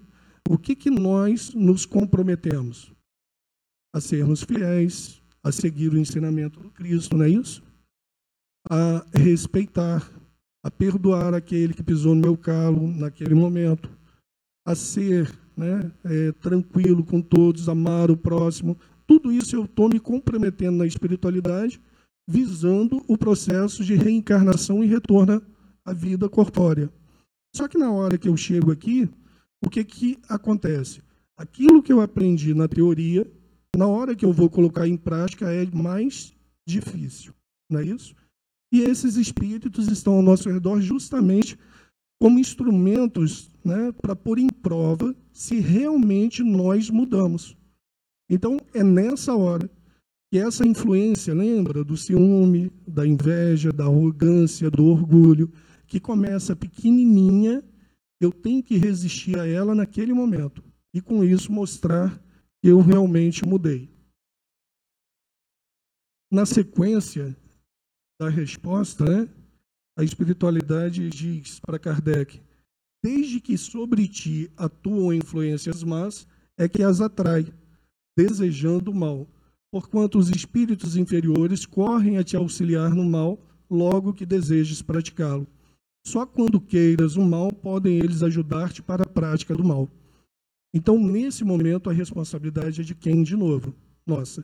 Speaker 2: o que, que nós nos comprometemos? A sermos fiéis, a seguir o ensinamento do Cristo, não é isso? a respeitar, a perdoar aquele que pisou no meu calo naquele momento, a ser né, é, tranquilo com todos, amar o próximo. Tudo isso eu estou me comprometendo na espiritualidade, visando o processo de reencarnação e retorno à vida corpórea. Só que na hora que eu chego aqui, o que, que acontece? Aquilo que eu aprendi na teoria, na hora que eu vou colocar em prática, é mais difícil. Não é isso? E esses espíritos estão ao nosso redor justamente como instrumentos né, para pôr em prova se realmente nós mudamos. Então, é nessa hora que essa influência, lembra, do ciúme, da inveja, da arrogância, do orgulho, que começa pequenininha, eu tenho que resistir a ela naquele momento. E com isso mostrar eu realmente mudei. Na sequência da resposta, né, a espiritualidade diz para Kardec: desde que sobre ti atuam influências más, é que as atrai, desejando o mal, porquanto os espíritos inferiores correm a te auxiliar no mal, logo que desejes praticá-lo. Só quando queiras o mal podem eles ajudar-te para a prática do mal. Então, nesse momento, a responsabilidade é de quem, de novo? Nossa.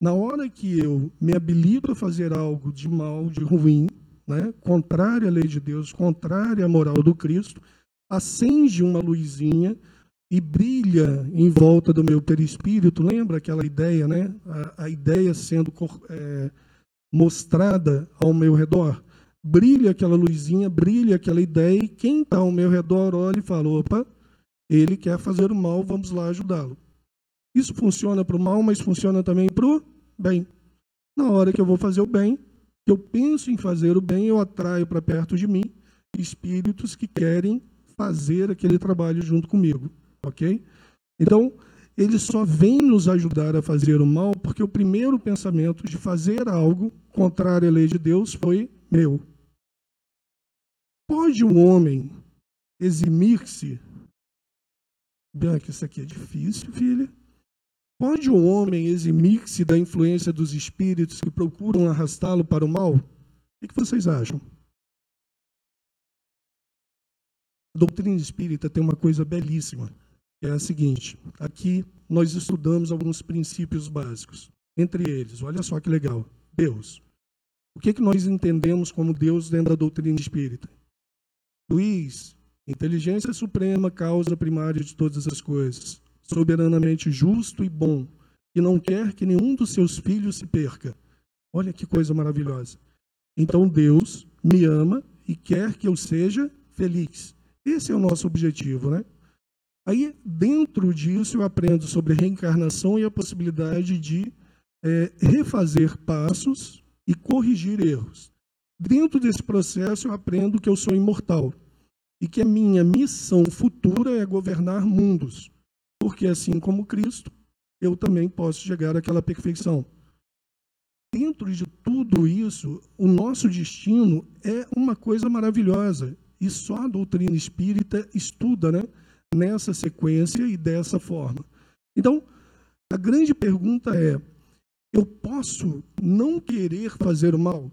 Speaker 2: Na hora que eu me habilito a fazer algo de mal, de ruim, né, contrário à lei de Deus, contrário à moral do Cristo, acende uma luzinha e brilha em volta do meu perispírito. Lembra aquela ideia, né? A, a ideia sendo é, mostrada ao meu redor. Brilha aquela luzinha, brilha aquela ideia, e quem está ao meu redor olha e fala: opa, ele quer fazer o mal, vamos lá ajudá-lo. Isso funciona para o mal, mas funciona também para o bem. Na hora que eu vou fazer o bem, que eu penso em fazer o bem, eu atraio para perto de mim espíritos que querem fazer aquele trabalho junto comigo, ok? Então, ele só vem nos ajudar a fazer o mal porque o primeiro pensamento de fazer algo contrário à lei de Deus foi meu. Pode o homem eximir-se? Bianca, isso aqui é difícil, filha. Pode o homem eximir-se da influência dos espíritos que procuram arrastá-lo para o mal? O que vocês acham? A doutrina espírita tem uma coisa belíssima, que é a seguinte: aqui nós estudamos alguns princípios básicos. Entre eles, olha só que legal: Deus. O que, é que nós entendemos como Deus dentro da doutrina espírita? Luiz, inteligência suprema, causa primária de todas as coisas soberanamente justo e bom, e não quer que nenhum dos seus filhos se perca. Olha que coisa maravilhosa. Então Deus me ama e quer que eu seja feliz. Esse é o nosso objetivo, né? Aí, dentro disso, eu aprendo sobre reencarnação e a possibilidade de é, refazer passos e corrigir erros. Dentro desse processo, eu aprendo que eu sou imortal e que a minha missão futura é governar mundos porque assim como Cristo, eu também posso chegar àquela perfeição. Dentro de tudo isso, o nosso destino é uma coisa maravilhosa e só a doutrina espírita estuda né, nessa sequência e dessa forma. Então, a grande pergunta é: eu posso não querer fazer o mal?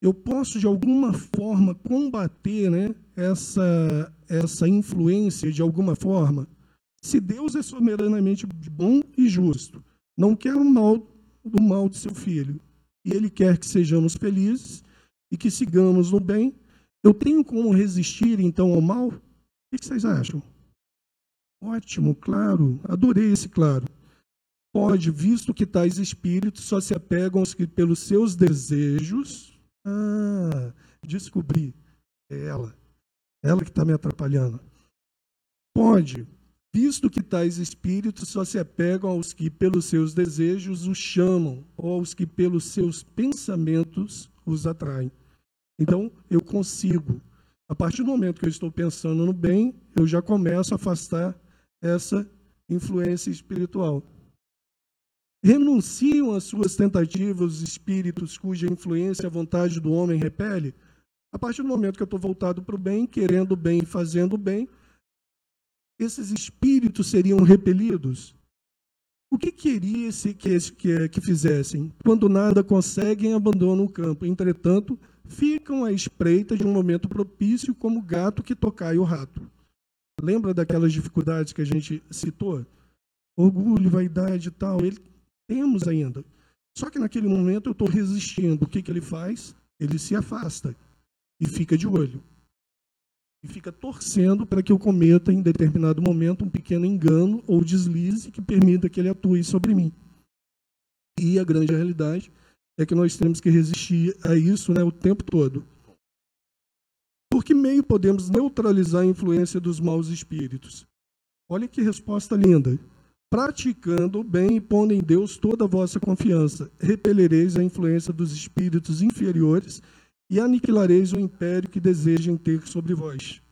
Speaker 2: Eu posso, de alguma forma, combater né, essa, essa influência de alguma forma? Se Deus é soberanamente bom e justo, não quer o mal do mal de seu filho, e ele quer que sejamos felizes e que sigamos no bem, eu tenho como resistir então ao mal? O que vocês acham? Ótimo, claro, adorei esse claro. Pode, visto que tais espíritos só se apegam aos que pelos seus desejos. Ah, descobri. É ela. Ela que está me atrapalhando. Pode, visto que tais espíritos só se apegam aos que pelos seus desejos os chamam, ou aos que pelos seus pensamentos os atraem. Então, eu consigo, a partir do momento que eu estou pensando no bem, eu já começo a afastar essa influência espiritual. Renunciam às suas tentativas os espíritos cuja influência a vontade do homem repele? A partir do momento que eu estou voltado para o bem, querendo o bem e fazendo o bem, esses espíritos seriam repelidos? O que queria -se que, que, que fizessem? Quando nada conseguem, abandonam o campo. Entretanto, ficam à espreita de um momento propício, como o gato que tocai o rato. Lembra daquelas dificuldades que a gente citou? Orgulho, vaidade e tal. Ele, temos ainda. Só que naquele momento eu estou resistindo. O que, que ele faz? Ele se afasta e fica de olho e fica torcendo para que eu cometa em determinado momento um pequeno engano ou deslize que permita que ele atue sobre mim. E a grande realidade é que nós temos que resistir a isso né, o tempo todo. Por que meio podemos neutralizar a influência dos maus espíritos? Olha que resposta linda. Praticando o bem e pondo em Deus toda a vossa confiança, repelereis a influência dos espíritos inferiores e aniquilareis o império que desejem ter sobre vós.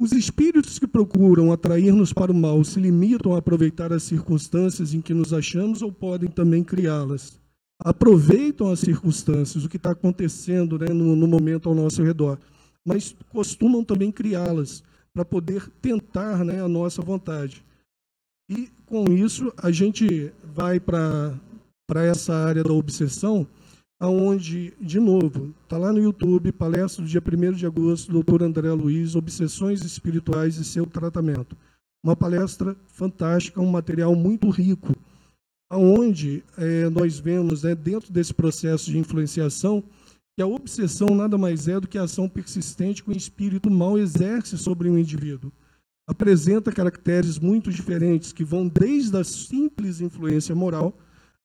Speaker 2: Os espíritos que procuram atrair-nos para o mal se limitam a aproveitar as circunstâncias em que nos achamos ou podem também criá-las? Aproveitam as circunstâncias, o que está acontecendo né, no, no momento ao nosso redor, mas costumam também criá-las para poder tentar né, a nossa vontade. E com isso a gente vai para essa área da obsessão aonde, de novo, está lá no YouTube, palestra do dia 1 de agosto, doutor André Luiz, Obsessões Espirituais e seu Tratamento. Uma palestra fantástica, um material muito rico, aonde é, nós vemos, né, dentro desse processo de influenciação, que a obsessão nada mais é do que a ação persistente que o espírito mal exerce sobre um indivíduo. Apresenta caracteres muito diferentes, que vão desde a simples influência moral,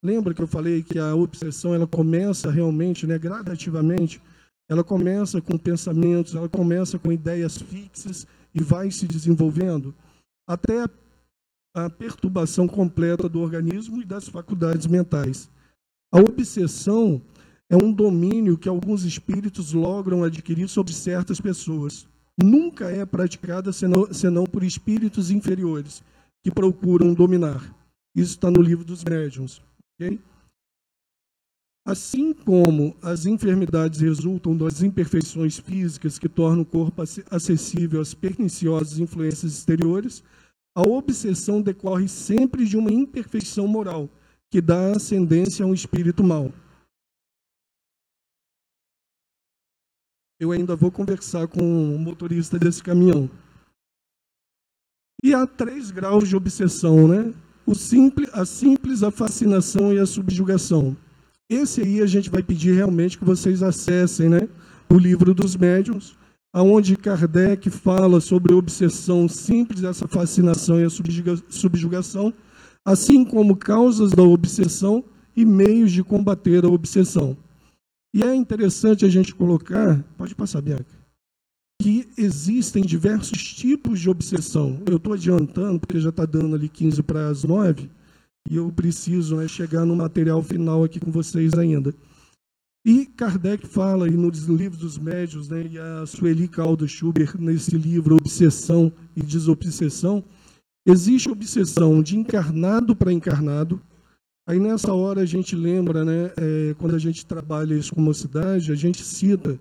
Speaker 2: Lembra que eu falei que a obsessão ela começa realmente, né, gradativamente, ela começa com pensamentos, ela começa com ideias fixas e vai se desenvolvendo até a perturbação completa do organismo e das faculdades mentais. A obsessão é um domínio que alguns espíritos logram adquirir sobre certas pessoas. Nunca é praticada senão, senão por espíritos inferiores que procuram dominar. Isso está no livro dos médiuns. Okay? Assim como as enfermidades resultam das imperfeições físicas que tornam o corpo acessível às perniciosas influências exteriores, a obsessão decorre sempre de uma imperfeição moral, que dá ascendência a um espírito mau. Eu ainda vou conversar com o motorista desse caminhão. E há três graus de obsessão, né? o simples, a simples, a fascinação e a subjugação. Esse aí a gente vai pedir realmente que vocês acessem né, o livro dos médiuns, aonde Kardec fala sobre a obsessão simples, essa fascinação e a subjugação, assim como causas da obsessão e meios de combater a obsessão. E é interessante a gente colocar, pode passar, Bianca, que existem diversos tipos de obsessão. Eu estou adiantando, porque já está dando ali 15 para as 9, e eu preciso né, chegar no material final aqui com vocês ainda. E Kardec fala, e nos livros dos médios, né, e a Sueli Caldo Schubert, nesse livro Obsessão e Desobsessão, existe obsessão de encarnado para encarnado. Aí nessa hora a gente lembra, né, é, quando a gente trabalha isso com mocidade, a gente cita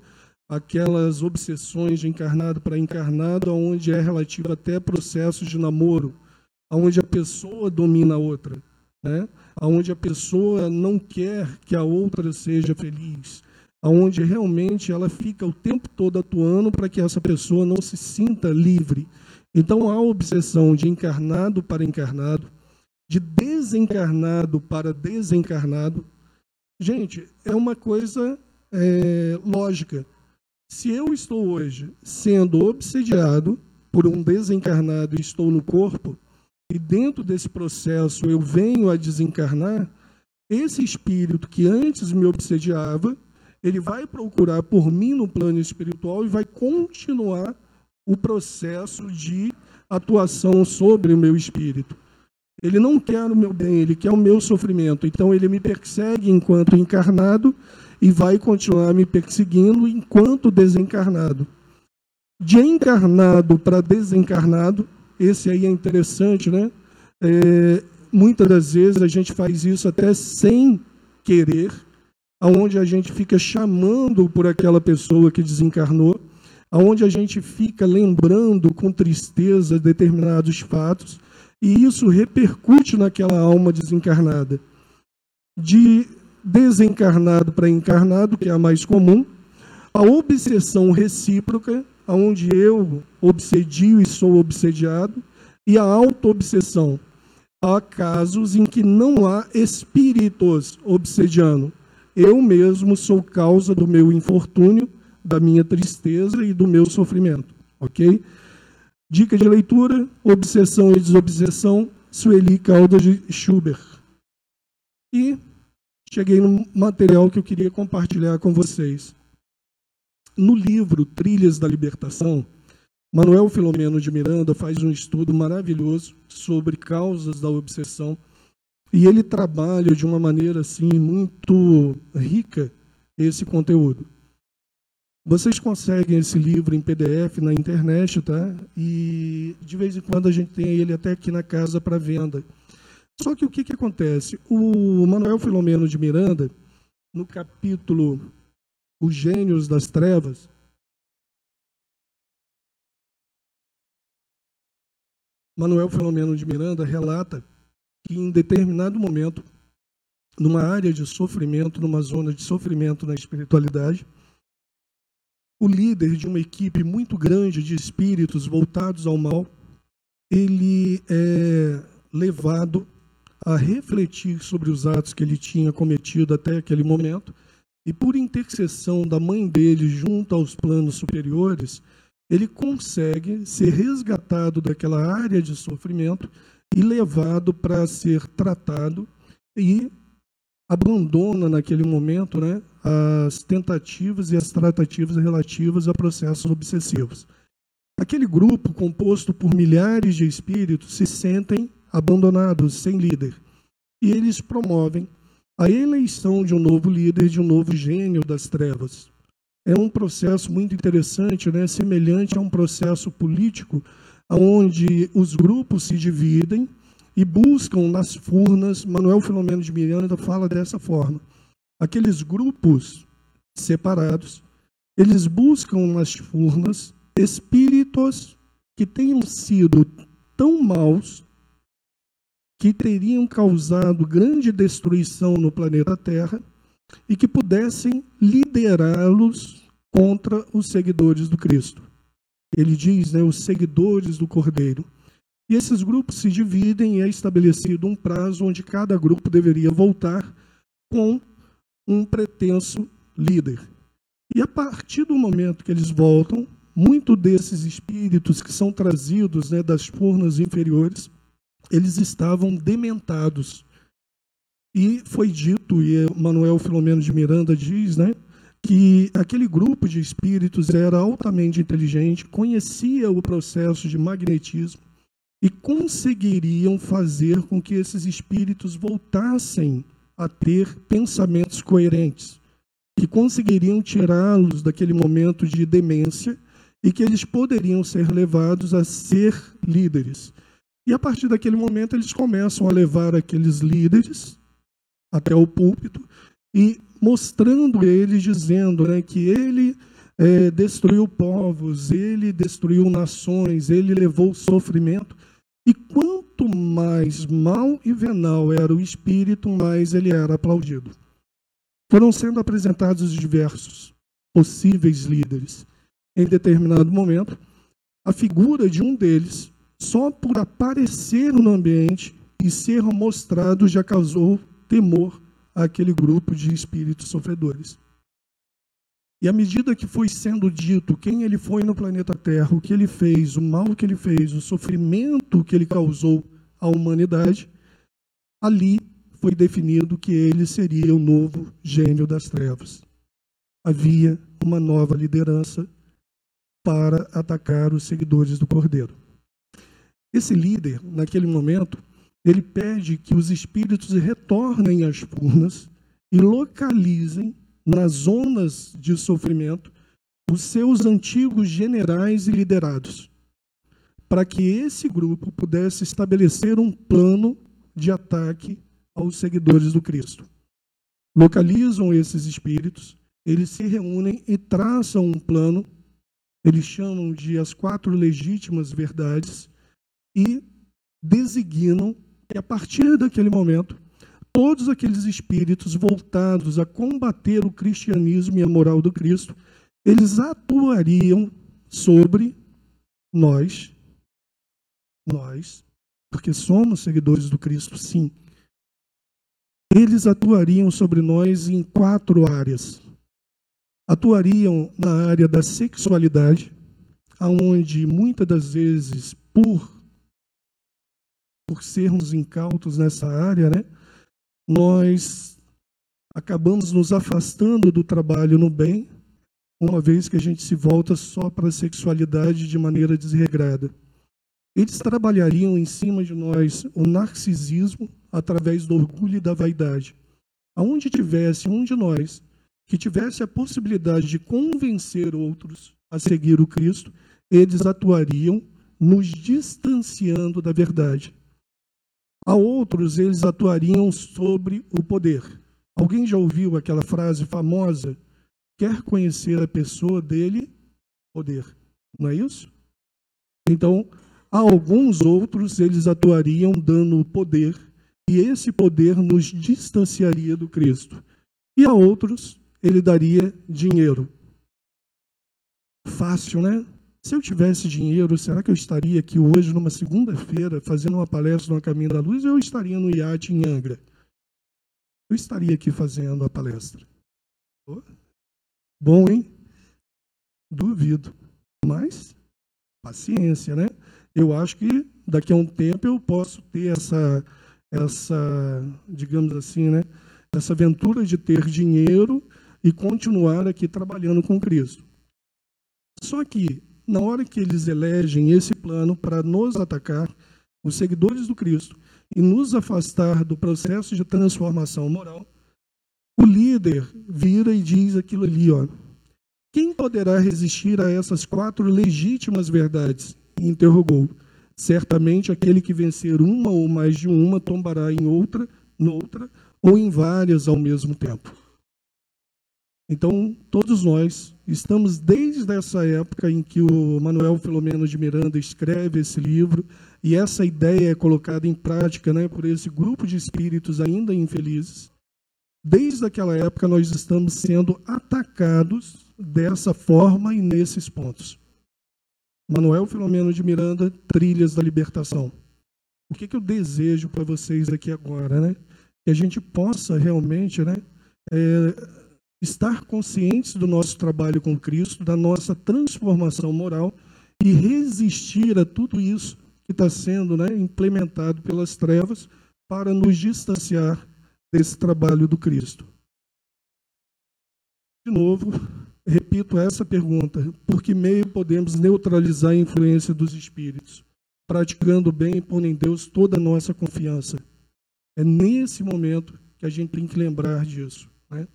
Speaker 2: aquelas obsessões de encarnado para encarnado, onde é relativo até processos de namoro, onde a pessoa domina a outra, né? onde a pessoa não quer que a outra seja feliz, onde realmente ela fica o tempo todo atuando para que essa pessoa não se sinta livre. Então há obsessão de encarnado para encarnado, de desencarnado para desencarnado. Gente, é uma coisa é, lógica. Se eu estou hoje sendo obsediado por um desencarnado e estou no corpo, e dentro desse processo eu venho a desencarnar, esse espírito que antes me obsediava, ele vai procurar por mim no plano espiritual e vai continuar o processo de atuação sobre o meu espírito. Ele não quer o meu bem, ele quer o meu sofrimento. Então ele me persegue enquanto encarnado e vai continuar me perseguindo enquanto desencarnado. De encarnado para desencarnado, esse aí é interessante, né? É, muitas das vezes a gente faz isso até sem querer, aonde a gente fica chamando por aquela pessoa que desencarnou, aonde a gente fica lembrando com tristeza determinados fatos, e isso repercute naquela alma desencarnada. De desencarnado para encarnado, que é a mais comum, a obsessão recíproca, onde eu obsedio e sou obsediado, e a auto-obsessão. Há casos em que não há espíritos obsediando. Eu mesmo sou causa do meu infortúnio, da minha tristeza e do meu sofrimento. Ok? Dica de leitura: Obsessão e Desobsessão, Sueli Caldas de Schubert. E cheguei no material que eu queria compartilhar com vocês. no livro Trilhas da Libertação, Manuel Filomeno de Miranda faz um estudo maravilhoso sobre causas da obsessão e ele trabalha de uma maneira assim muito rica esse conteúdo. Vocês conseguem esse livro em PDF na internet, tá? E de vez em quando a gente tem ele até aqui na casa para venda. Só que o que, que acontece? O Manuel Filomeno de Miranda, no capítulo Os Gênios das Trevas, Manuel Filomeno de Miranda relata que em determinado momento, numa área de sofrimento, numa zona de sofrimento na espiritualidade, o líder de uma equipe muito grande de espíritos voltados ao mal, ele é levado a refletir sobre os atos que ele tinha cometido até aquele momento, e por intercessão da mãe dele junto aos planos superiores, ele consegue ser resgatado daquela área de sofrimento e levado para ser tratado e abandona naquele momento né, as tentativas e as tratativas relativas a processos obsessivos. Aquele grupo, composto por milhares de espíritos, se sentem abandonados, sem líder. E eles promovem a eleição de um novo líder, de um novo gênio das trevas. É um processo muito interessante, né, semelhante a um processo político, onde os grupos se dividem e buscam nas furnas, Manuel Filomeno de Miranda fala dessa forma, aqueles grupos separados, eles buscam nas furnas espíritos que tenham sido tão maus que teriam causado grande destruição no planeta Terra e que pudessem liderá-los contra os seguidores do Cristo. Ele diz, né, os seguidores do Cordeiro. E esses grupos se dividem e é estabelecido um prazo onde cada grupo deveria voltar com um pretenso líder. E a partir do momento que eles voltam, muito desses espíritos que são trazidos né, das furnas inferiores, eles estavam dementados. E foi dito, e Manuel Filomeno de Miranda diz, né, que aquele grupo de espíritos era altamente inteligente, conhecia o processo de magnetismo, e conseguiriam fazer com que esses espíritos voltassem a ter pensamentos coerentes, que conseguiriam tirá-los daquele momento de demência e que eles poderiam ser levados a ser líderes. E a partir daquele momento eles começam a levar aqueles líderes até o púlpito e mostrando eles, dizendo né, que ele é, destruiu povos, ele destruiu nações, ele levou sofrimento. E quanto mais mal e venal era o espírito, mais ele era aplaudido. Foram sendo apresentados os diversos possíveis líderes. Em determinado momento, a figura de um deles, só por aparecer no ambiente e ser mostrado, já causou temor àquele grupo de espíritos sofredores. E à medida que foi sendo dito quem ele foi no planeta Terra, o que ele fez, o mal que ele fez, o sofrimento que ele causou à humanidade, ali foi definido que ele seria o novo gênio das trevas. Havia uma nova liderança para atacar os seguidores do Cordeiro. Esse líder, naquele momento, ele pede que os espíritos retornem às furnas e localizem nas zonas de sofrimento os seus antigos generais e liderados, para que esse grupo pudesse estabelecer um plano de ataque aos seguidores do Cristo. Localizam esses espíritos, eles se reúnem e traçam um plano, eles chamam de as quatro legítimas verdades, e designam que a partir daquele momento todos aqueles espíritos voltados a combater o cristianismo e a moral do Cristo, eles atuariam sobre nós, nós, porque somos seguidores do Cristo, sim. Eles atuariam sobre nós em quatro áreas. Atuariam na área da sexualidade, aonde muitas das vezes por por sermos incautos nessa área, né? Nós acabamos nos afastando do trabalho no bem uma vez que a gente se volta só para a sexualidade de maneira desregrada. Eles trabalhariam em cima de nós o narcisismo através do orgulho e da vaidade. Aonde tivesse um de nós que tivesse a possibilidade de convencer outros a seguir o Cristo, eles atuariam nos distanciando da verdade. A outros, eles atuariam sobre o poder. Alguém já ouviu aquela frase famosa? Quer conhecer a pessoa dele? Poder. Não é isso? Então, a alguns outros, eles atuariam dando poder, e esse poder nos distanciaria do Cristo. E a outros, ele daria dinheiro. Fácil, né? Se eu tivesse dinheiro, será que eu estaria aqui hoje, numa segunda-feira, fazendo uma palestra no Caminho da Luz, ou eu estaria no iate em Angra? Eu estaria aqui fazendo a palestra. Bom, hein? Duvido. Mas, paciência, né? Eu acho que daqui a um tempo eu posso ter essa, essa digamos assim, né? Essa aventura de ter dinheiro e continuar aqui trabalhando com Cristo. Só que, na hora que eles elegem esse plano para nos atacar, os seguidores do Cristo, e nos afastar do processo de transformação moral, o líder vira e diz aquilo ali, ó. Quem poderá resistir a essas quatro legítimas verdades? interrogou. Certamente aquele que vencer uma ou mais de uma tombará em outra, noutra ou em várias ao mesmo tempo. Então, todos nós estamos desde essa época em que o Manuel Filomeno de Miranda escreve esse livro, e essa ideia é colocada em prática né, por esse grupo de espíritos ainda infelizes. Desde aquela época, nós estamos sendo atacados dessa forma e nesses pontos. Manuel Filomeno de Miranda, Trilhas da Libertação. O que, que eu desejo para vocês aqui agora, né? Que a gente possa realmente, né? É, estar conscientes do nosso trabalho com Cristo, da nossa transformação moral e resistir a tudo isso que está sendo né, implementado pelas trevas para nos distanciar desse trabalho do Cristo. De novo, repito essa pergunta: por que meio podemos neutralizar a influência dos espíritos? Praticando bem e pondo em Deus toda a nossa confiança. É nesse momento que a gente tem que lembrar disso. Né?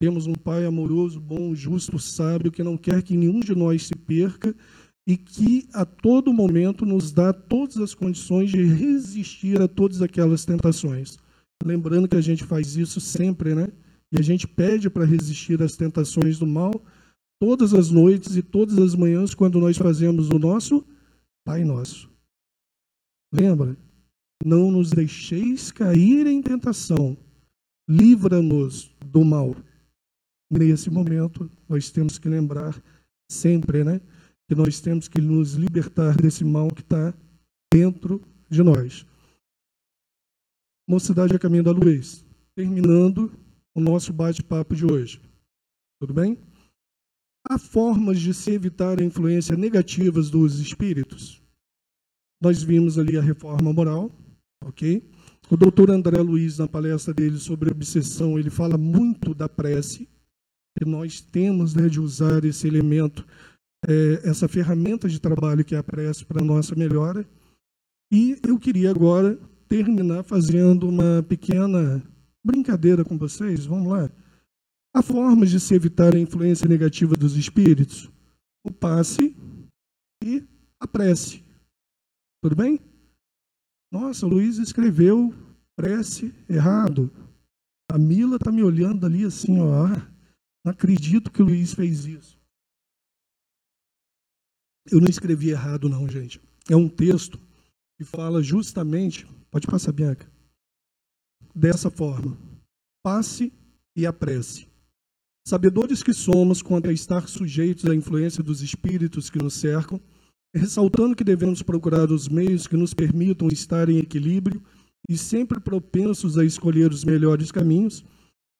Speaker 2: Temos um Pai amoroso, bom, justo, sábio, que não quer que nenhum de nós se perca e que a todo momento nos dá todas as condições de resistir a todas aquelas tentações. Lembrando que a gente faz isso sempre, né? E a gente pede para resistir às tentações do mal todas as noites e todas as manhãs quando nós fazemos o nosso Pai Nosso. Lembra? Não nos deixeis cair em tentação, livra-nos do mal. Nesse momento, nós temos que lembrar sempre, né? Que nós temos que nos libertar desse mal que está dentro de nós. Mocidade a caminho da luz. Terminando o nosso bate-papo de hoje. Tudo bem? Há formas de se evitar a influência negativas dos espíritos. Nós vimos ali a reforma moral, ok? O doutor André Luiz, na palestra dele sobre obsessão, ele fala muito da prece, nós temos né, de usar esse elemento, é, essa ferramenta de trabalho que é a prece para a nossa melhora. E eu queria agora terminar fazendo uma pequena brincadeira com vocês. Vamos lá. Há formas de se evitar a influência negativa dos espíritos: o passe e a prece. Tudo bem? Nossa, o Luiz escreveu prece errado. A Mila está me olhando ali assim, ó. Não acredito que o Luiz fez isso. Eu não escrevi errado, não, gente. É um texto que fala justamente. Pode passar, Bianca. Dessa forma: passe e apresse. Sabedores que somos quanto a estar sujeitos à influência dos espíritos que nos cercam, ressaltando que devemos procurar os meios que nos permitam estar em equilíbrio e sempre propensos a escolher os melhores caminhos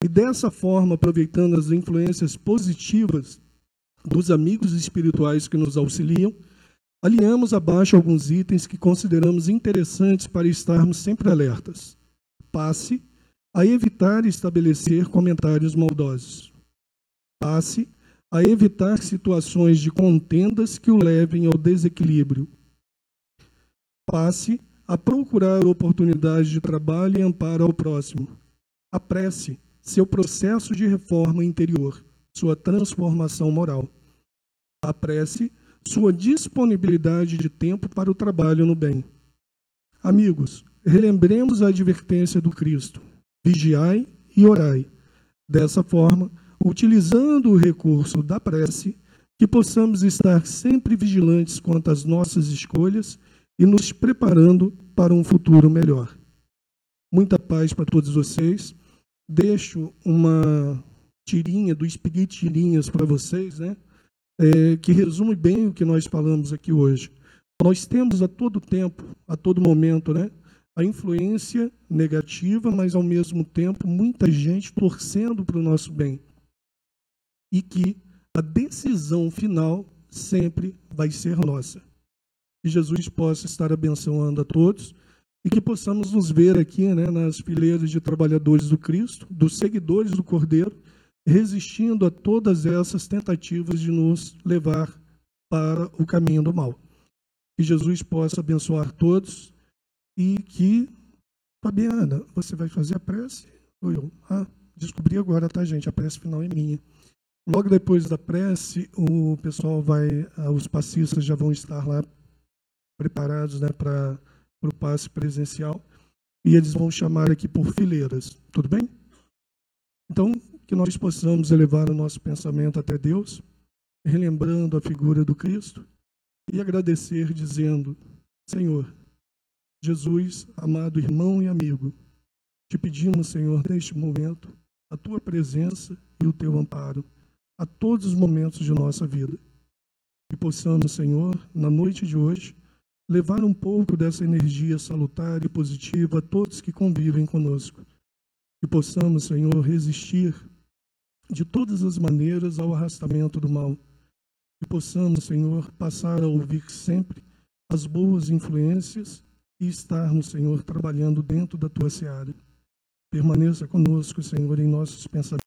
Speaker 2: e dessa forma, aproveitando as influências positivas dos amigos espirituais que nos auxiliam, alinhamos abaixo alguns itens que consideramos interessantes para estarmos sempre alertas. Passe a evitar estabelecer comentários maldosos. Passe a evitar situações de contendas que o levem ao desequilíbrio. Passe a procurar oportunidades de trabalho e amparo ao próximo. Apresse seu processo de reforma interior, sua transformação moral. Apresse sua disponibilidade de tempo para o trabalho no bem. Amigos, relembremos a advertência do Cristo: vigiai e orai. Dessa forma, utilizando o recurso da prece, que possamos estar sempre vigilantes quanto às nossas escolhas e nos preparando para um futuro melhor. Muita paz para todos vocês. Deixo uma tirinha do Espírito Tirinhas para vocês, né? É, que resume bem o que nós falamos aqui hoje. Nós temos a todo tempo, a todo momento, né? A influência negativa, mas ao mesmo tempo muita gente torcendo para o nosso bem. E que a decisão final sempre vai ser nossa. Que Jesus possa estar abençoando a todos e que possamos nos ver aqui né, nas fileiras de trabalhadores do Cristo, dos seguidores do Cordeiro, resistindo a todas essas tentativas de nos levar para o caminho do mal. Que Jesus possa abençoar todos e que, Fabiana, você vai fazer a prece? Ou eu? Ah, descobri agora, tá, gente? A prece final é minha. Logo depois da prece, o pessoal vai, ah, os passistas já vão estar lá preparados né, para o passe presencial e eles vão chamar aqui por fileiras. Tudo bem? Então, que nós possamos elevar o nosso pensamento até Deus, relembrando a figura do Cristo e agradecer, dizendo: Senhor, Jesus, amado irmão e amigo, te pedimos, Senhor, neste momento, a tua presença e o teu amparo a todos os momentos de nossa vida. Que possamos, Senhor, na noite de hoje, levar um pouco dessa energia salutar e positiva a todos que convivem conosco. Que possamos, Senhor, resistir de todas as maneiras ao arrastamento do mal. Que possamos, Senhor, passar a ouvir sempre as boas influências e estarmos, Senhor, trabalhando dentro da tua seara. Permaneça conosco, Senhor, em nossos pensamentos.